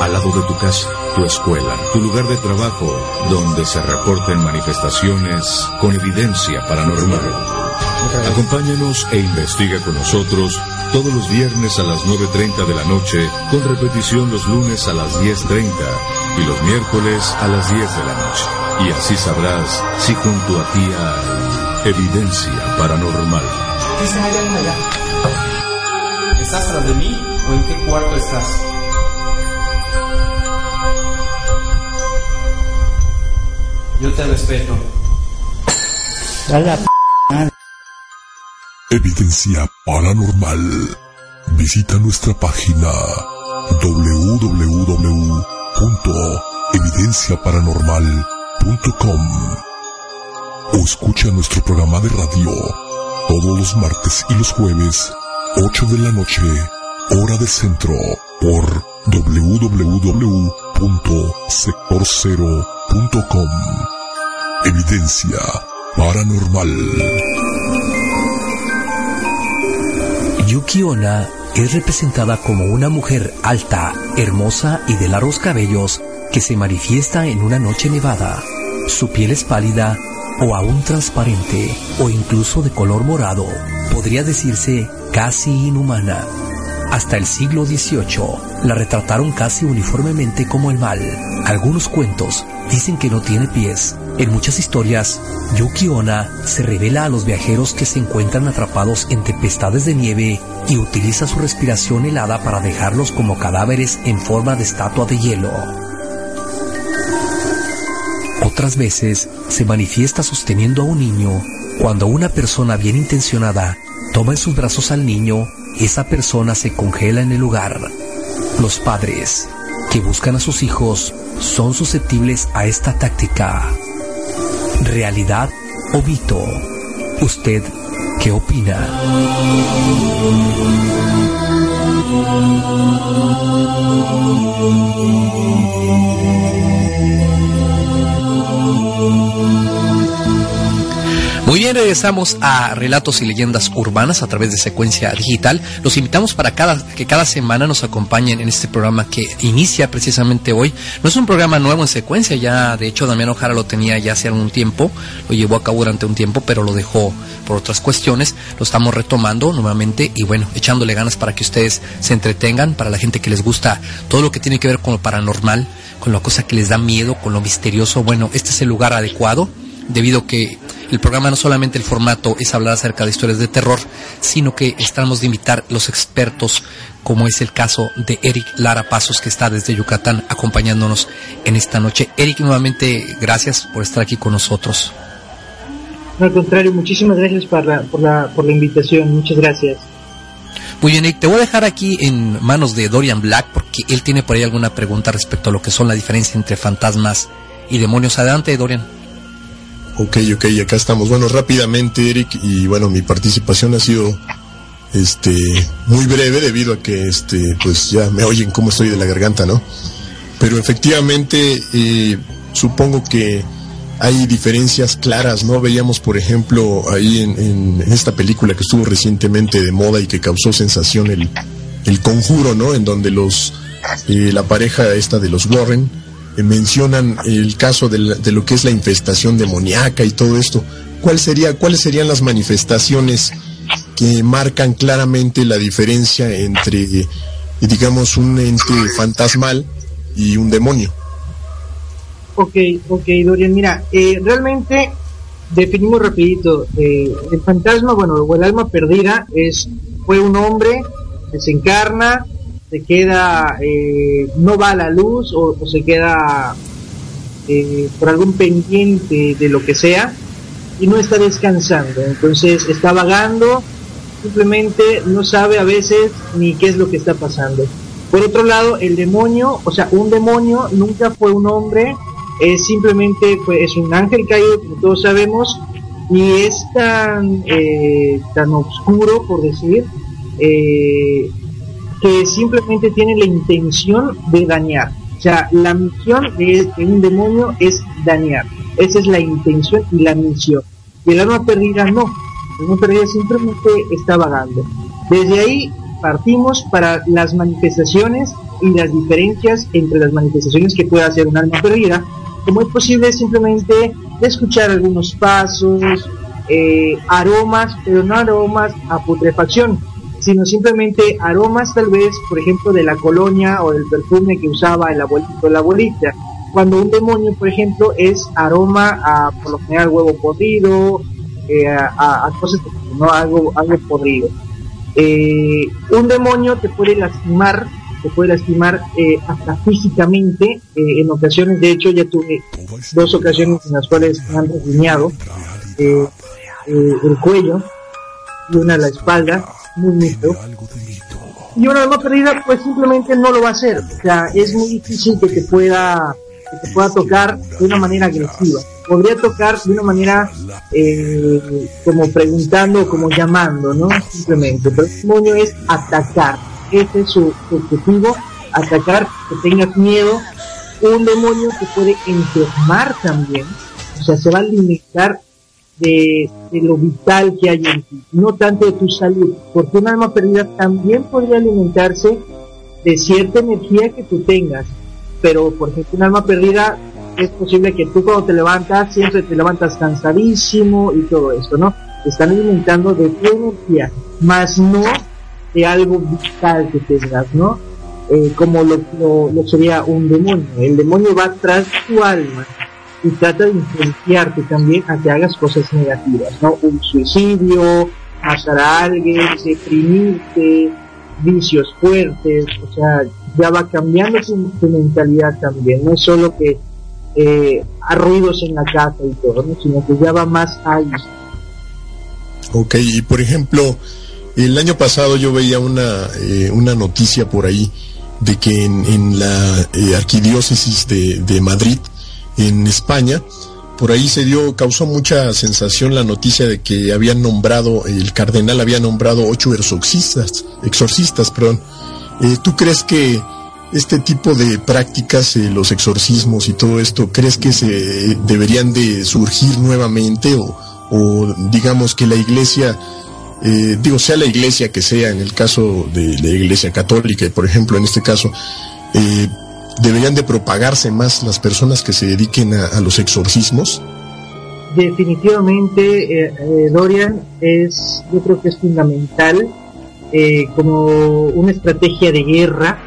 al lado de tu casa, tu escuela, tu lugar de trabajo, donde se reporten manifestaciones con evidencia paranormal. Acompáñanos e investiga con nosotros todos los viernes a las 9.30 de la noche, con repetición los lunes a las 10.30 y los miércoles a las 10 de la noche. Y así sabrás si junto a ti hay evidencia paranormal. ¿Estás tras de mí o en qué cuarto estás? Yo te respeto. Evidencia paranormal. Visita nuestra página www.evidenciaparanormal.com o escucha nuestro programa de radio todos los martes y los jueves, 8 de la noche, hora del centro, por www.sectorcero.com. Evidencia paranormal. Yuki es representada como una mujer alta, hermosa y de largos cabellos que se manifiesta en una noche nevada. Su piel es pálida o aún transparente o incluso de color morado. Podría decirse casi inhumana. Hasta el siglo XVIII la retrataron casi uniformemente como el mal. Algunos cuentos dicen que no tiene pies. En muchas historias, Yuki Onna se revela a los viajeros que se encuentran atrapados en tempestades de nieve y utiliza su respiración helada para dejarlos como cadáveres en forma de estatua de hielo. Otras veces se manifiesta sosteniendo a un niño. Cuando una persona bien intencionada toma en sus brazos al niño, esa persona se congela en el lugar. Los padres que buscan a sus hijos son susceptibles a esta táctica. ¿Realidad o mito? ¿Usted qué opina? Muy bien, regresamos a Relatos y Leyendas Urbanas a través de Secuencia Digital. Los invitamos para cada, que cada semana nos acompañen en este programa que inicia precisamente hoy. No es un programa nuevo en secuencia, ya de hecho Damián Ojara lo tenía ya hace algún tiempo, lo llevó a cabo durante un tiempo, pero lo dejó por otras cuestiones. Lo estamos retomando nuevamente y bueno, echándole ganas para que ustedes se entretengan, para la gente que les gusta todo lo que tiene que ver con lo paranormal, con la cosa que les da miedo, con lo misterioso. Bueno, este es el lugar adecuado debido a que el programa no solamente el formato es hablar acerca de historias de terror, sino que estamos de invitar los expertos, como es el caso de Eric Lara Pasos, que está desde Yucatán acompañándonos en esta noche. Eric, nuevamente, gracias por estar aquí con nosotros. Al contrario, muchísimas gracias por la, por la, por la invitación, muchas gracias. Muy bien, Eric, te voy a dejar aquí en manos de Dorian Black, porque él tiene por ahí alguna pregunta respecto a lo que son la diferencia entre fantasmas y demonios. Adelante, Dorian. Ok, ok, acá estamos. Bueno, rápidamente, Eric, y bueno, mi participación ha sido este muy breve debido a que este pues ya me oyen cómo estoy de la garganta, ¿no? Pero efectivamente eh, supongo que hay diferencias claras, ¿no? Veíamos, por ejemplo, ahí en, en, esta película que estuvo recientemente de moda y que causó sensación el, el conjuro, ¿no? En donde los eh, la pareja esta de los Warren eh, mencionan el caso de, la, de, lo que es la infestación demoníaca y todo esto. ¿Cuál sería, ¿Cuáles serían las manifestaciones que marcan claramente la diferencia entre, digamos, un ente fantasmal y un demonio. Ok, ok, Dorian, mira, eh, realmente definimos rapidito, eh, el fantasma, bueno, o el alma perdida es, fue un hombre, desencarna, se queda, eh, no va a la luz o, o se queda eh, por algún pendiente de lo que sea y no está descansando, entonces está vagando, simplemente no sabe a veces ni qué es lo que está pasando. Por otro lado, el demonio, o sea, un demonio nunca fue un hombre, es simplemente fue, es un ángel caído, como todos sabemos, y es tan, eh, tan oscuro, por decir, eh, que simplemente tiene la intención de dañar. O sea, la misión de, de un demonio es dañar. Esa es la intención y la misión. Y el alma perdida no. El alma perdida simplemente está vagando. Desde ahí partimos para las manifestaciones y las diferencias entre las manifestaciones que puede hacer un alma perdida. Como es posible simplemente escuchar algunos pasos, eh, aromas, pero no aromas a putrefacción, sino simplemente aromas tal vez, por ejemplo, de la colonia o del perfume que usaba el abuelito o la abuelita. Cuando un demonio, por ejemplo, es aroma a, por lo general, huevo podrido, eh, a, a, cosas, no algo, algo podrido. Eh, un demonio te puede lastimar, te puede lastimar eh, hasta físicamente. Eh, en ocasiones, de hecho, ya tuve dos ocasiones en las cuales me han rasguñado eh, eh, el cuello y una la espalda, muy feo. Y una alma perdida, pues simplemente no lo va a hacer. O sea, es muy difícil que te pueda que te pueda tocar de una manera agresiva. Podría tocar de una manera eh, como preguntando, como llamando, ¿no? Simplemente. Pero el demonio es atacar. Ese es su, objetivo, atacar, que tengas miedo. Un demonio te puede enfermar también. O sea, se va a alimentar de, de, lo vital que hay en ti, no tanto de tu salud, porque un alma perdida también podría alimentarse de cierta energía que tú tengas, pero por ejemplo un alma perdida es posible que tú cuando te levantas siempre te levantas cansadísimo y todo esto, ¿no? Están alimentando de tu energía, más no algo vital que tengas, ¿no? Eh, como lo, lo, sería un demonio. El demonio va tras tu alma y trata de influenciarte también a que hagas cosas negativas, ¿no? Un suicidio, matar a alguien, deprimirte, vicios fuertes, o sea, ya va cambiando su mentalidad también, no es solo que eh, a ruidos en la casa y todo, ¿no? sino que ya va más ahí. Ok, y por ejemplo, el año pasado yo veía una, eh, una noticia por ahí de que en, la eh, arquidiócesis de, de Madrid, en España, por ahí se dio, causó mucha sensación la noticia de que habían nombrado, el cardenal había nombrado ocho exorcistas, exorcistas, perdón. Eh, ¿Tú crees que este tipo de prácticas, los exorcismos y todo esto, crees que se deberían de surgir nuevamente o, o digamos que la iglesia, eh, digo, sea la iglesia que sea, en el caso de la iglesia católica, por ejemplo, en este caso, eh, deberían de propagarse más las personas que se dediquen a, los exorcismos? Definitivamente, eh, eh, Dorian, es, yo creo que es fundamental eh, como una estrategia de guerra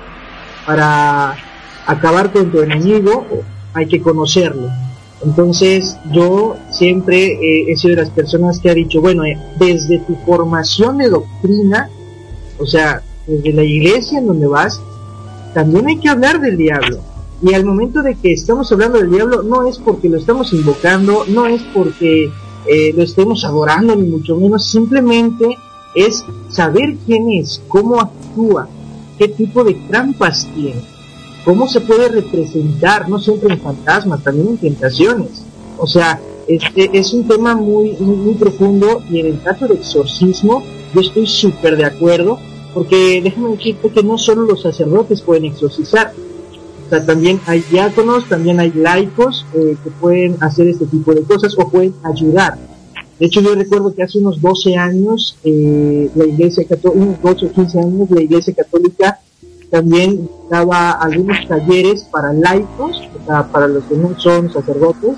para acabar con tu enemigo, hay que conocerlo. Entonces, yo siempre he sido de las personas que ha dicho, bueno, desde tu formación de doctrina, o sea, desde la iglesia en donde vas, también hay que hablar del diablo. Y al momento de que estamos hablando del diablo, no es porque lo estamos invocando, no es porque eh, lo estemos adorando, ni mucho menos, simplemente es saber quién es, cómo actúa, qué tipo de trampas tiene, cómo se puede representar, no siempre en fantasmas, también en tentaciones. O sea, este es un tema muy, muy, profundo y en el caso de exorcismo, yo estoy súper de acuerdo porque déjame decirte que no solo los sacerdotes pueden exorcizar, o sea, también hay diáconos, también hay laicos eh, que pueden hacer este tipo de cosas o pueden ayudar. De hecho, yo recuerdo que hace unos 12 años, eh, la iglesia católica, unos 12 o 15 años, la iglesia católica también daba algunos talleres para laicos, o sea, para los que no son sacerdotes,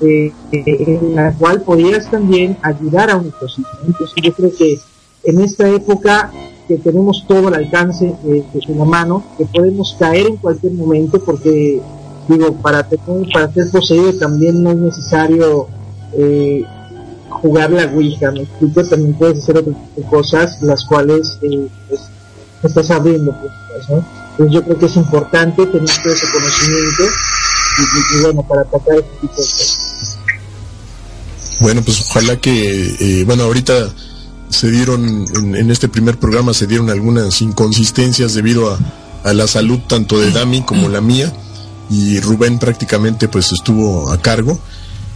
eh, en la cual podías también ayudar a un exorcismo. Entonces yo creo que en esta época que tenemos todo al alcance eh, de la mano, que podemos caer en cualquier momento, porque digo, para para ser poseído también no es necesario eh, jugar la Ouija, me también puedes hacer otras cosas las cuales eh, pues, estás abriendo pues, yo creo que es importante tener todo ese conocimiento y, bueno, para atacar este tipo de cosas. Bueno, pues ojalá que, eh, bueno, ahorita se dieron, en, en, este primer programa se dieron algunas inconsistencias debido a, a la salud tanto de Dami como la mía y Rubén prácticamente pues estuvo a cargo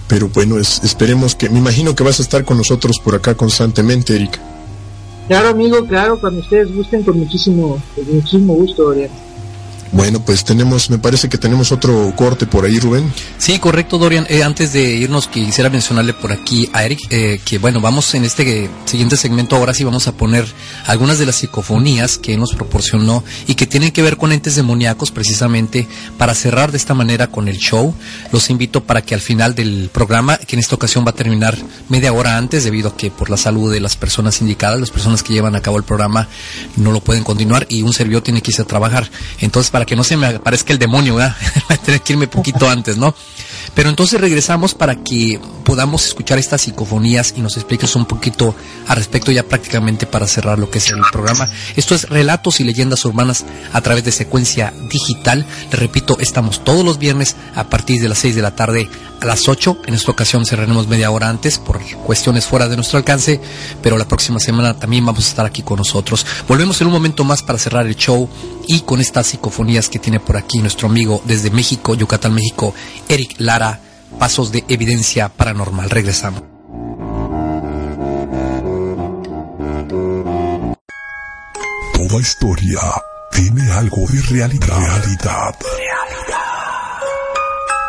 pero bueno, es, esperemos que, me imagino que vas a estar con nosotros por acá constantemente, Erika. Claro, amigo, claro, cuando ustedes gusten, con muchísimo, con muchísimo gusto, Dorian. Bueno, pues tenemos, me parece que tenemos otro corte por ahí, Rubén. Sí, correcto, Dorian. Eh, antes de irnos, quisiera mencionarle por aquí a Eric eh, que, bueno, vamos en este siguiente segmento, ahora sí vamos a poner algunas de las psicofonías que nos proporcionó y que tienen que ver con entes demoníacos, precisamente para cerrar de esta manera con el show. Los invito para que al final del programa, que en esta ocasión va a terminar media hora antes, debido a que por la salud de las personas indicadas, las personas que llevan a cabo el programa no lo pueden continuar y un servidor tiene que irse a trabajar. Entonces, para que no se me aparezca el demonio, ¿verdad? (laughs) tener que irme poquito antes, ¿no? Pero entonces regresamos para que podamos escuchar estas psicofonías y nos expliques un poquito al respecto ya prácticamente para cerrar lo que es el programa. Esto es Relatos y Leyendas Urbanas a través de secuencia digital. Les repito, estamos todos los viernes a partir de las 6 de la tarde a las 8. En esta ocasión cerraremos media hora antes por cuestiones fuera de nuestro alcance, pero la próxima semana también vamos a estar aquí con nosotros. Volvemos en un momento más para cerrar el show y con estas psicofonías que tiene por aquí nuestro amigo desde México, Yucatán, México, Eric Lara, Pasos de Evidencia Paranormal. Regresamos. Toda historia tiene algo de realidad. Realidad.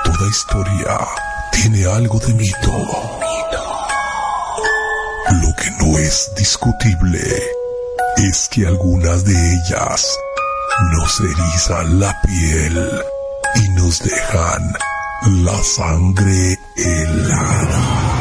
Toda historia tiene algo de mito. Lo que no es discutible es que algunas de ellas nos erizan la piel y nos dejan la sangre helada.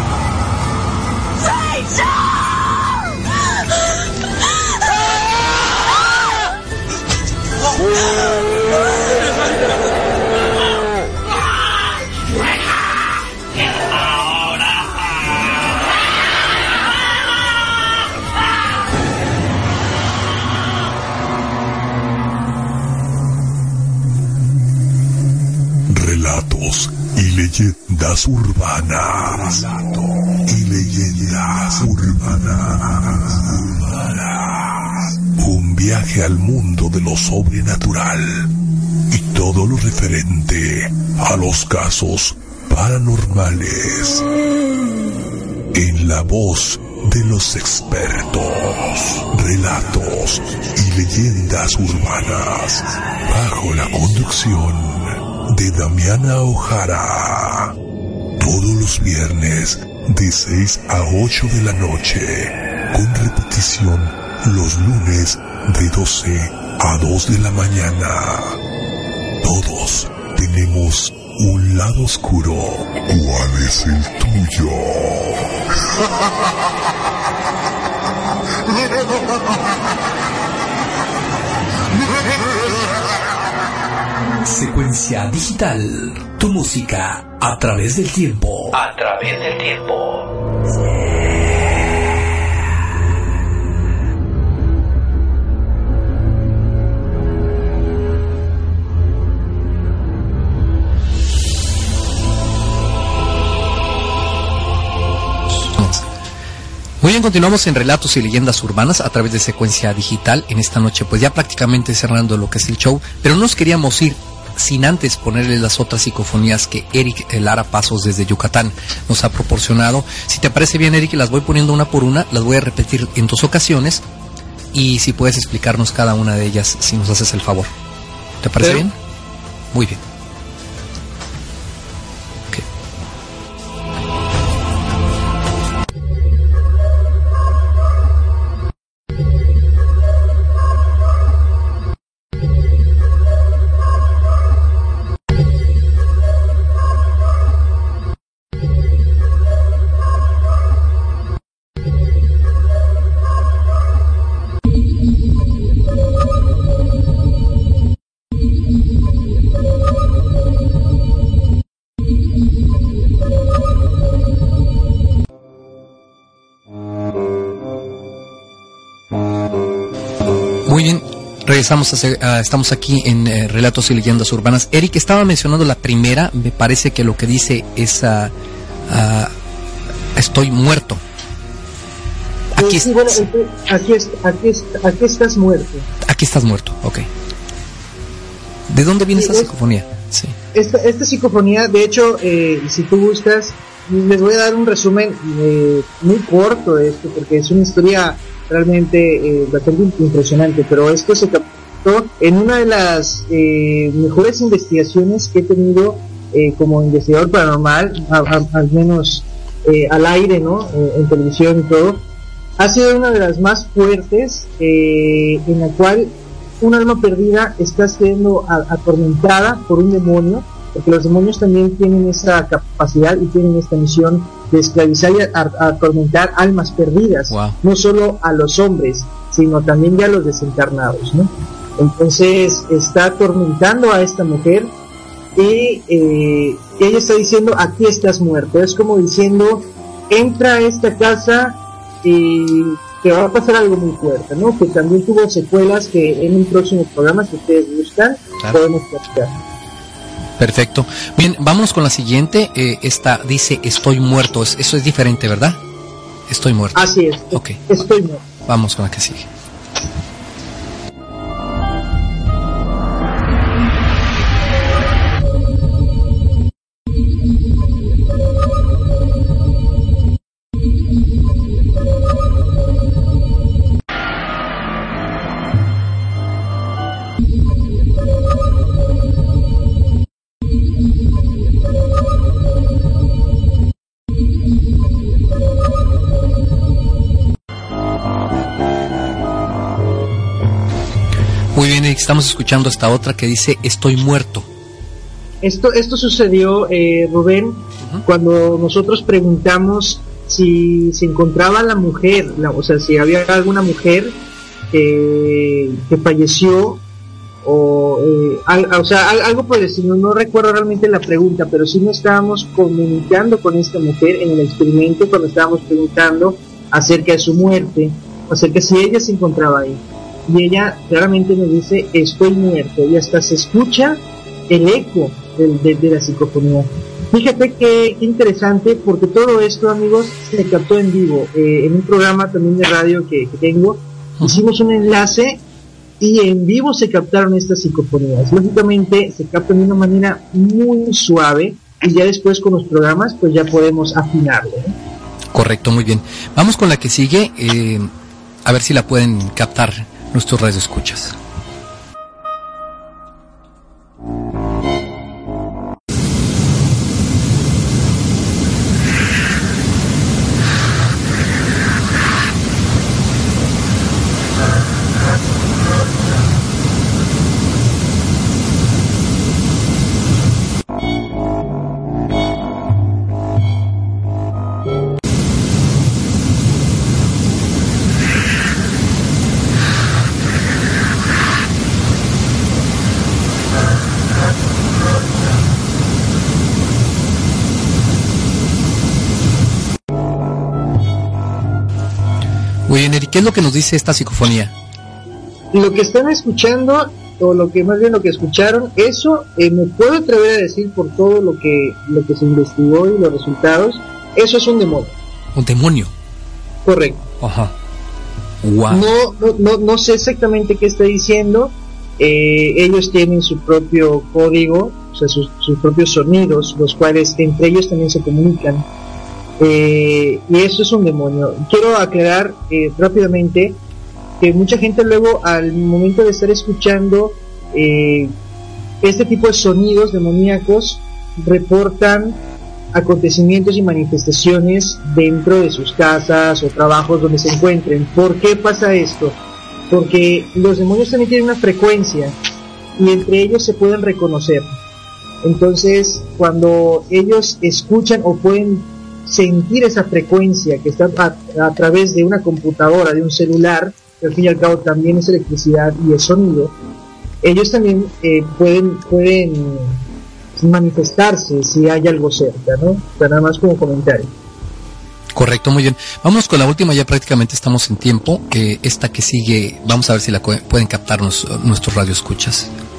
Relatos leyendas urbanas. Y leyendas urbanas. Un viaje al mundo de lo sobrenatural y todo lo referente a los casos paranormales. En la voz de los expertos. Relatos y leyendas urbanas. Bajo la conducción de Damiana Ojara. Todos los viernes de 6 a 8 de la noche. Con repetición los lunes de 12 a 2 de la mañana. Todos tenemos un lado oscuro. ¿Cuál es el tuyo? (laughs) (laughs) Secuencia digital. Tu música a través del tiempo. A través del tiempo. Muy bien, continuamos en Relatos y Leyendas Urbanas a través de secuencia digital. En esta noche, pues ya prácticamente cerrando lo que es el show, pero no nos queríamos ir sin antes ponerle las otras psicofonías que Eric Lara Pasos desde Yucatán nos ha proporcionado. Si te parece bien, Eric, las voy poniendo una por una, las voy a repetir en dos ocasiones y si puedes explicarnos cada una de ellas, si nos haces el favor. ¿Te parece Pero- bien? Muy bien. Regresamos, a, estamos aquí en eh, Relatos y Leyendas Urbanas. Eric estaba mencionando la primera, me parece que lo que dice es uh, estoy muerto. Aquí, sí, bueno, aquí, aquí, aquí, estás muerto. Aquí estás muerto, ok. ¿De dónde viene esta psicofonía? Sí. Esta, esta psicofonía, de hecho, eh, si tú gustas, les voy a dar un resumen eh, muy corto de esto, porque es una historia realmente eh, bastante impresionante, pero esto se captó en una de las eh, mejores investigaciones que he tenido eh, como investigador paranormal, al menos al aire, ¿no? en televisión y todo. Ha sido una de las más fuertes en la cual un alma perdida está siendo atormentada por un demonio porque los demonios también tienen esa capacidad y tienen esta misión de esclavizar y atormentar almas perdidas, no solo a los hombres, sino también ya a los desencarnados, ¿no? Entonces está atormentando a esta mujer y eh, ella está diciendo, aquí estás muerto, es como diciendo, entra a esta casa y te va a pasar algo muy fuerte, ¿no? Que también tuvo secuelas que en un próximo programa, si ustedes gustan, podemos platicar. Perfecto. Bien, vámonos con la siguiente. Eh, esta dice estoy muerto. Eso es diferente, ¿verdad? Estoy muerto. Así es. Ok. Estoy muerto. Vamos con la que sigue. Estamos escuchando esta otra que dice Estoy muerto. Esto, esto sucedió, eh, Rubén, cuando nosotros preguntamos si se encontraba la mujer, o sea, si había alguna mujer que falleció o, eh, o sea, algo por decir, no, recuerdo realmente la pregunta, pero sí nos estábamos comunicando con esta mujer en el experimento cuando estábamos preguntando acerca de su muerte, acerca de si ella se encontraba ahí y ella claramente nos dice estoy muerto y hasta se escucha el eco de, de, la psicofonía. Fíjate que, interesante porque todo esto amigos se captó en vivo eh, en un programa también de radio que, tengo. Hicimos un enlace y en vivo se captaron estas psicofonías. Lógicamente se captan de una manera muy suave y ya después con los programas pues ya podemos afinarlo correcto muy bien. Vamos con la que sigue eh, a ver si la pueden captar nuestros escuchas. Dice esta psicofonía? Lo que están escuchando, o lo que más bien lo que escucharon, eso eh, me puedo atrever a decir por todo lo que, lo que se investigó y los resultados, eso es un demonio. ¿Un demonio? Correcto. Ajá. No, no, no, sé exactamente qué está diciendo. Eh, ellos tienen su propio código, o sea, sus, sus propios sonidos, los cuales entre ellos también se comunican eh, y eso es un demonio. Quiero aclarar eh, rápidamente que mucha gente luego al momento de estar escuchando eh, este tipo de sonidos demoníacos reportan acontecimientos y manifestaciones dentro de sus casas o trabajos donde se encuentren. ¿Por qué pasa esto? Porque los demonios también tienen una frecuencia y entre ellos se pueden reconocer. Entonces, cuando ellos escuchan o pueden sentir esa frecuencia que está a, través de una computadora, de un celular, que al fin y al cabo también es electricidad y es sonido, ellos también eh, pueden, pueden manifestarse si hay algo cerca, ¿no? nada más como comentario. Correcto, muy bien. Vamos con la última, ya prácticamente estamos en tiempo. esta que sigue, vamos a ver si la pueden captarnos eh, nuestros radioescuchas. Muy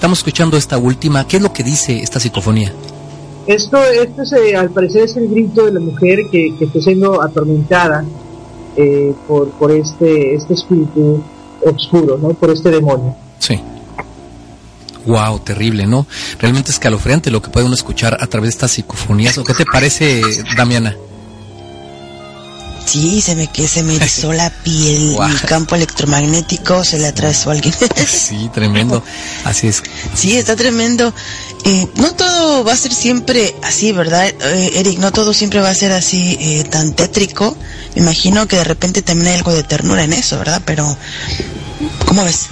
estamos escuchando esta última. ¿Qué es lo que dice esta psicofonía? Esto, esto es, eh, al parecer es el grito de la mujer que, que está siendo atormentada eh, por, por este, este espíritu oscuro, ¿no? Por este demonio. Sí. Wow, terrible, ¿no? Realmente escalofriante lo que puede uno escuchar a través de estas psicofonías. ¿O qué te parece, Damiana? Sí, se me que se me (laughs) erizó la piel, Guau. el campo electromagnético se le atravesó a alguien. (laughs) Sí, tremendo. Así es. sí, está tremendo. Eh, no todo va a ser siempre así, ¿verdad, eh, Eric? No todo siempre va a ser así eh, tan tétrico. Me imagino que de repente también hay algo de ternura en eso, ¿verdad? Pero, ¿cómo ves?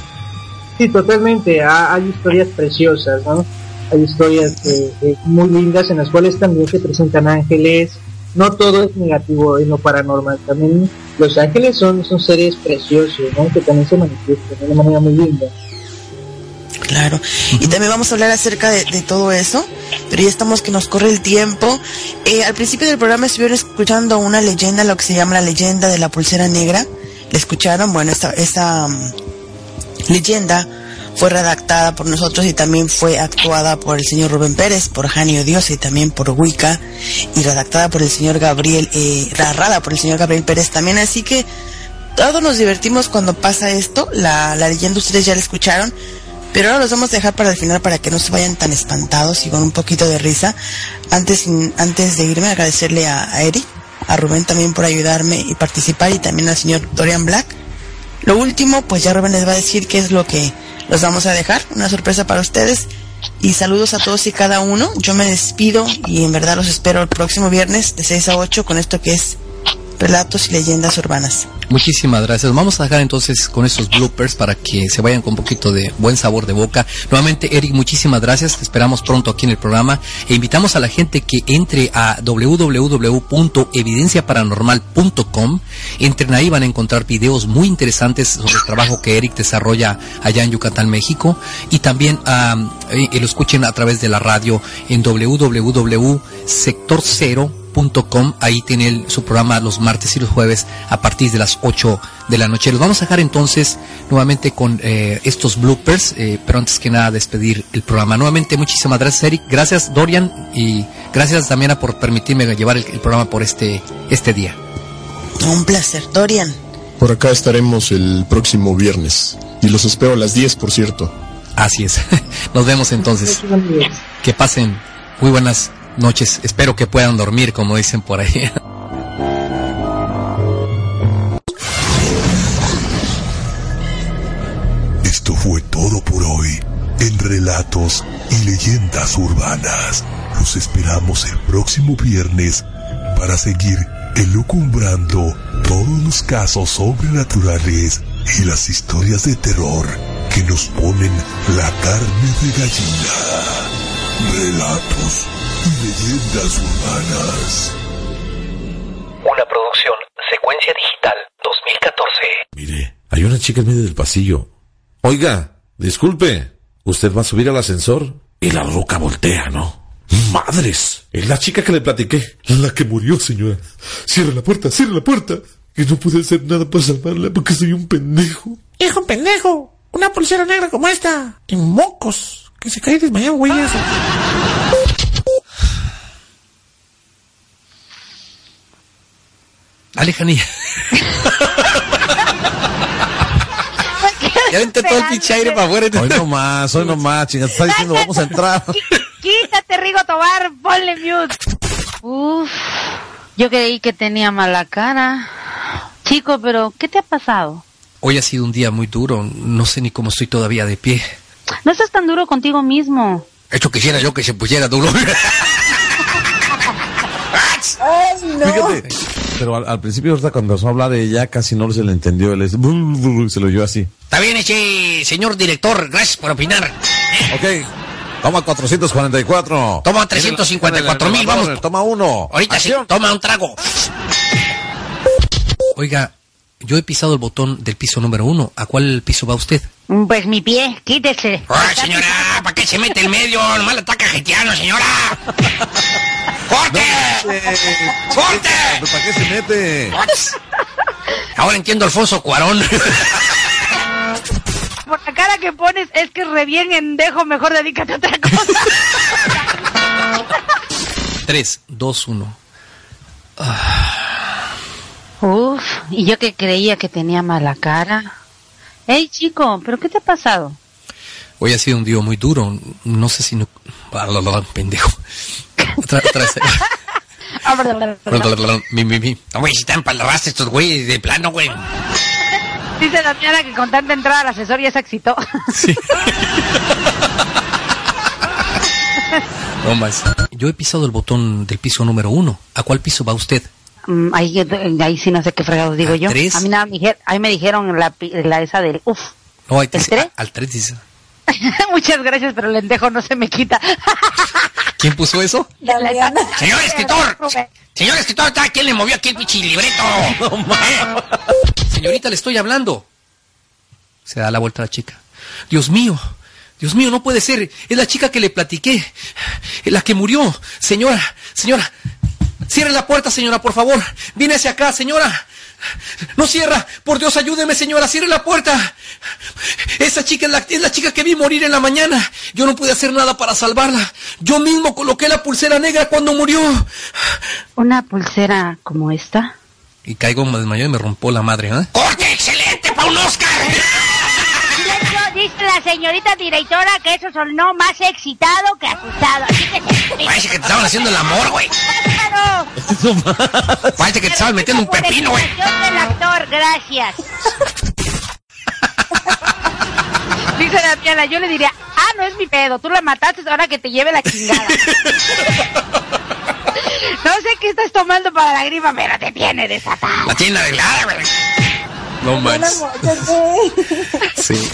Sí, totalmente. Ha- hay historias preciosas, ¿no? Hay historias eh, eh, muy lindas en las cuales también se presentan ángeles. No todo es negativo en lo paranormal. También los ángeles son, son seres preciosos, ¿no? Que también se manifiestan de una manera muy linda. Claro. Y también vamos a hablar acerca de, de todo eso, pero ya estamos que nos corre el tiempo. Eh, al principio del programa estuvieron escuchando una leyenda, lo que se llama la leyenda de la pulsera negra. ¿La escucharon? Bueno, esta, esta mm, leyenda fue redactada por nosotros y también fue actuada por el señor Rubén Pérez, por Janio Dios y también por Wicca y redactada por el señor Gabriel, eh, narrada por el señor Gabriel Pérez también. Así que todos nos divertimos cuando pasa esto. La, la leyenda ustedes ya la escucharon. Pero ahora los vamos a dejar para el final para que no se vayan tan espantados y con un poquito de risa. Antes, antes de irme, agradecerle a, a Eric, a Rubén también por ayudarme y participar y también al señor Dorian Black. Lo último, pues ya Rubén les va a decir qué es lo que los vamos a dejar, una sorpresa para ustedes. Y saludos a todos y cada uno. Yo me despido y en verdad los espero el próximo viernes de 6 a 8 con esto que es Relatos y Leyendas Urbanas. Muchísimas gracias. Vamos a dejar entonces con estos bloopers para que se vayan con un poquito de buen sabor de boca. Nuevamente, Eric, muchísimas gracias. Te esperamos pronto aquí en el programa. E invitamos a la gente que entre a www.evidenciaparanormal.com. Entren ahí, van a encontrar videos muy interesantes sobre el trabajo que Eric desarrolla allá en Yucatán, México. Y también ah, eh, lo escuchen a través de la radio en www.sectorcero.com. Ahí tiene el- su programa los martes y los jueves a partir de las 8 de la noche. Los vamos a dejar entonces nuevamente con eh, estos bloopers, eh, pero antes que nada despedir el programa. Nuevamente muchísimas gracias Eric, gracias Dorian y gracias Damiana por permitirme llevar el, el programa por este, este día. Un placer, Dorian. Por acá estaremos el próximo viernes. Y los espero a las 10, por cierto. Así es. (laughs) Nos vemos entonces. Que pasen muy buenas noches. Espero que puedan dormir, como dicen por ahí. (laughs) Esto fue todo por hoy en Relatos y Leyendas Urbanas. Los esperamos el próximo viernes para seguir elucumbrando todos los casos sobrenaturales y las historias de terror que nos ponen la carne de gallina. Relatos y Leyendas Urbanas. Una producción Secuencia Digital 2014. Mire, hay una chica en medio del pasillo. Oiga, disculpe, ¿usted va a subir al ascensor? Y la roca voltea, ¿no? ¡Madres! Es la chica que le platiqué. La que murió, señora. Cierra la puerta, cierra la puerta. Que no pude hacer nada para salvarla porque soy un pendejo. Hijo pendejo, una pulsera negra como esta. Y mocos, que se cae desmayado, güey. eso. Alejanía. ya vente todo el pinche aire para afuera. Hoy no más, hoy no más, chinga. Te está diciendo, vamos a entrar. Quítate, Rigo Tobar, ponle mute. Uf, yo creí que tenía mala cara. Chico, pero ¿qué te ha pasado? Hoy ha sido un día muy duro. No sé ni cómo estoy todavía de pie. No estás tan duro contigo mismo. Esto quisiera yo que se pusiera duro. Ay, no. Fíjate. Pero al, al principio, ahorita cuando empezó a hablar de ella, casi no se le entendió. Él es, se lo oyó así. Está bien ese señor director. Gracias por opinar. Ok. Toma 444. Toma 354 mil, vamos. Toma uno. Ahorita sí, toma un trago. Oiga, yo he pisado el botón del piso número uno. ¿A cuál piso va usted? Pues mi pie, quítese. Ay, señora, ¿para qué se mete en medio? Nomás la ataca haitiano, señora. ¡Corte! ¡Corte! ¿Para qué se mete? Ahora entiendo a Alfonso Cuarón. Por la cara que pones es que re bien endejo, mejor dedícate a otra cosa. 3, 2, 1. Uf, y yo que creía que tenía mala cara. Ey, chico, ¿pero qué te ha pasado? Hoy ha sido un día muy duro. No sé si no. Pendejo. Otra, otra vez. mi, mi, mi. No, güey, si están palabras estos güeyes de plano, güey. Dice la señora que con tanta entrada al asesor ya se excitó. Sí. No más. Yo he pisado el botón del piso número uno. ¿A cuál piso va usted? Mm, ahí, ahí sí no sé qué fregados digo yo. tres? A mí nada, ahí me dijeron la, esa del uf. No, hay tres. ¿El tres? a- al 3 dice. (laughs) Muchas gracias, pero el lentejo no se me quita. (laughs) ¿Quién puso eso? Señor escritor. (laughs) Señor escritor, ¿está- ¿quién le movió aquí el pinche libreto? ¿Eh? Señorita, le estoy hablando. Se da la vuelta a la chica. Dios mío, Dios mío, no puede ser. Es la chica que le platiqué. La que murió. Señora, señora. Cierre la puerta, señora, por favor. Viene hacia acá, señora. No cierra. Por Dios, ayúdeme, señora. Cierre la puerta. Esa chica es la, es la chica que vi morir en la mañana. Yo no pude hacer nada para salvarla. Yo mismo coloqué la pulsera negra cuando murió. Una pulsera como esta. Y caigo, desmayó y me rompo la madre, ¿eh? ¡Corte excelente para un Oscar! Dice la señorita directora que eso sonó más excitado que asustado. Así que Parece que te estaban haciendo el amor, güey. Parece que te estaban metiendo un pepino, güey. Del actor, gracias. Dice la Diana, yo le diría, ah, no es mi pedo, tú la mataste, ahora que te lleve la chingada. no sé qué estás tomando para la gripa, pero te tiene desatada. La tiene arreglada, güey. No manches. Sí.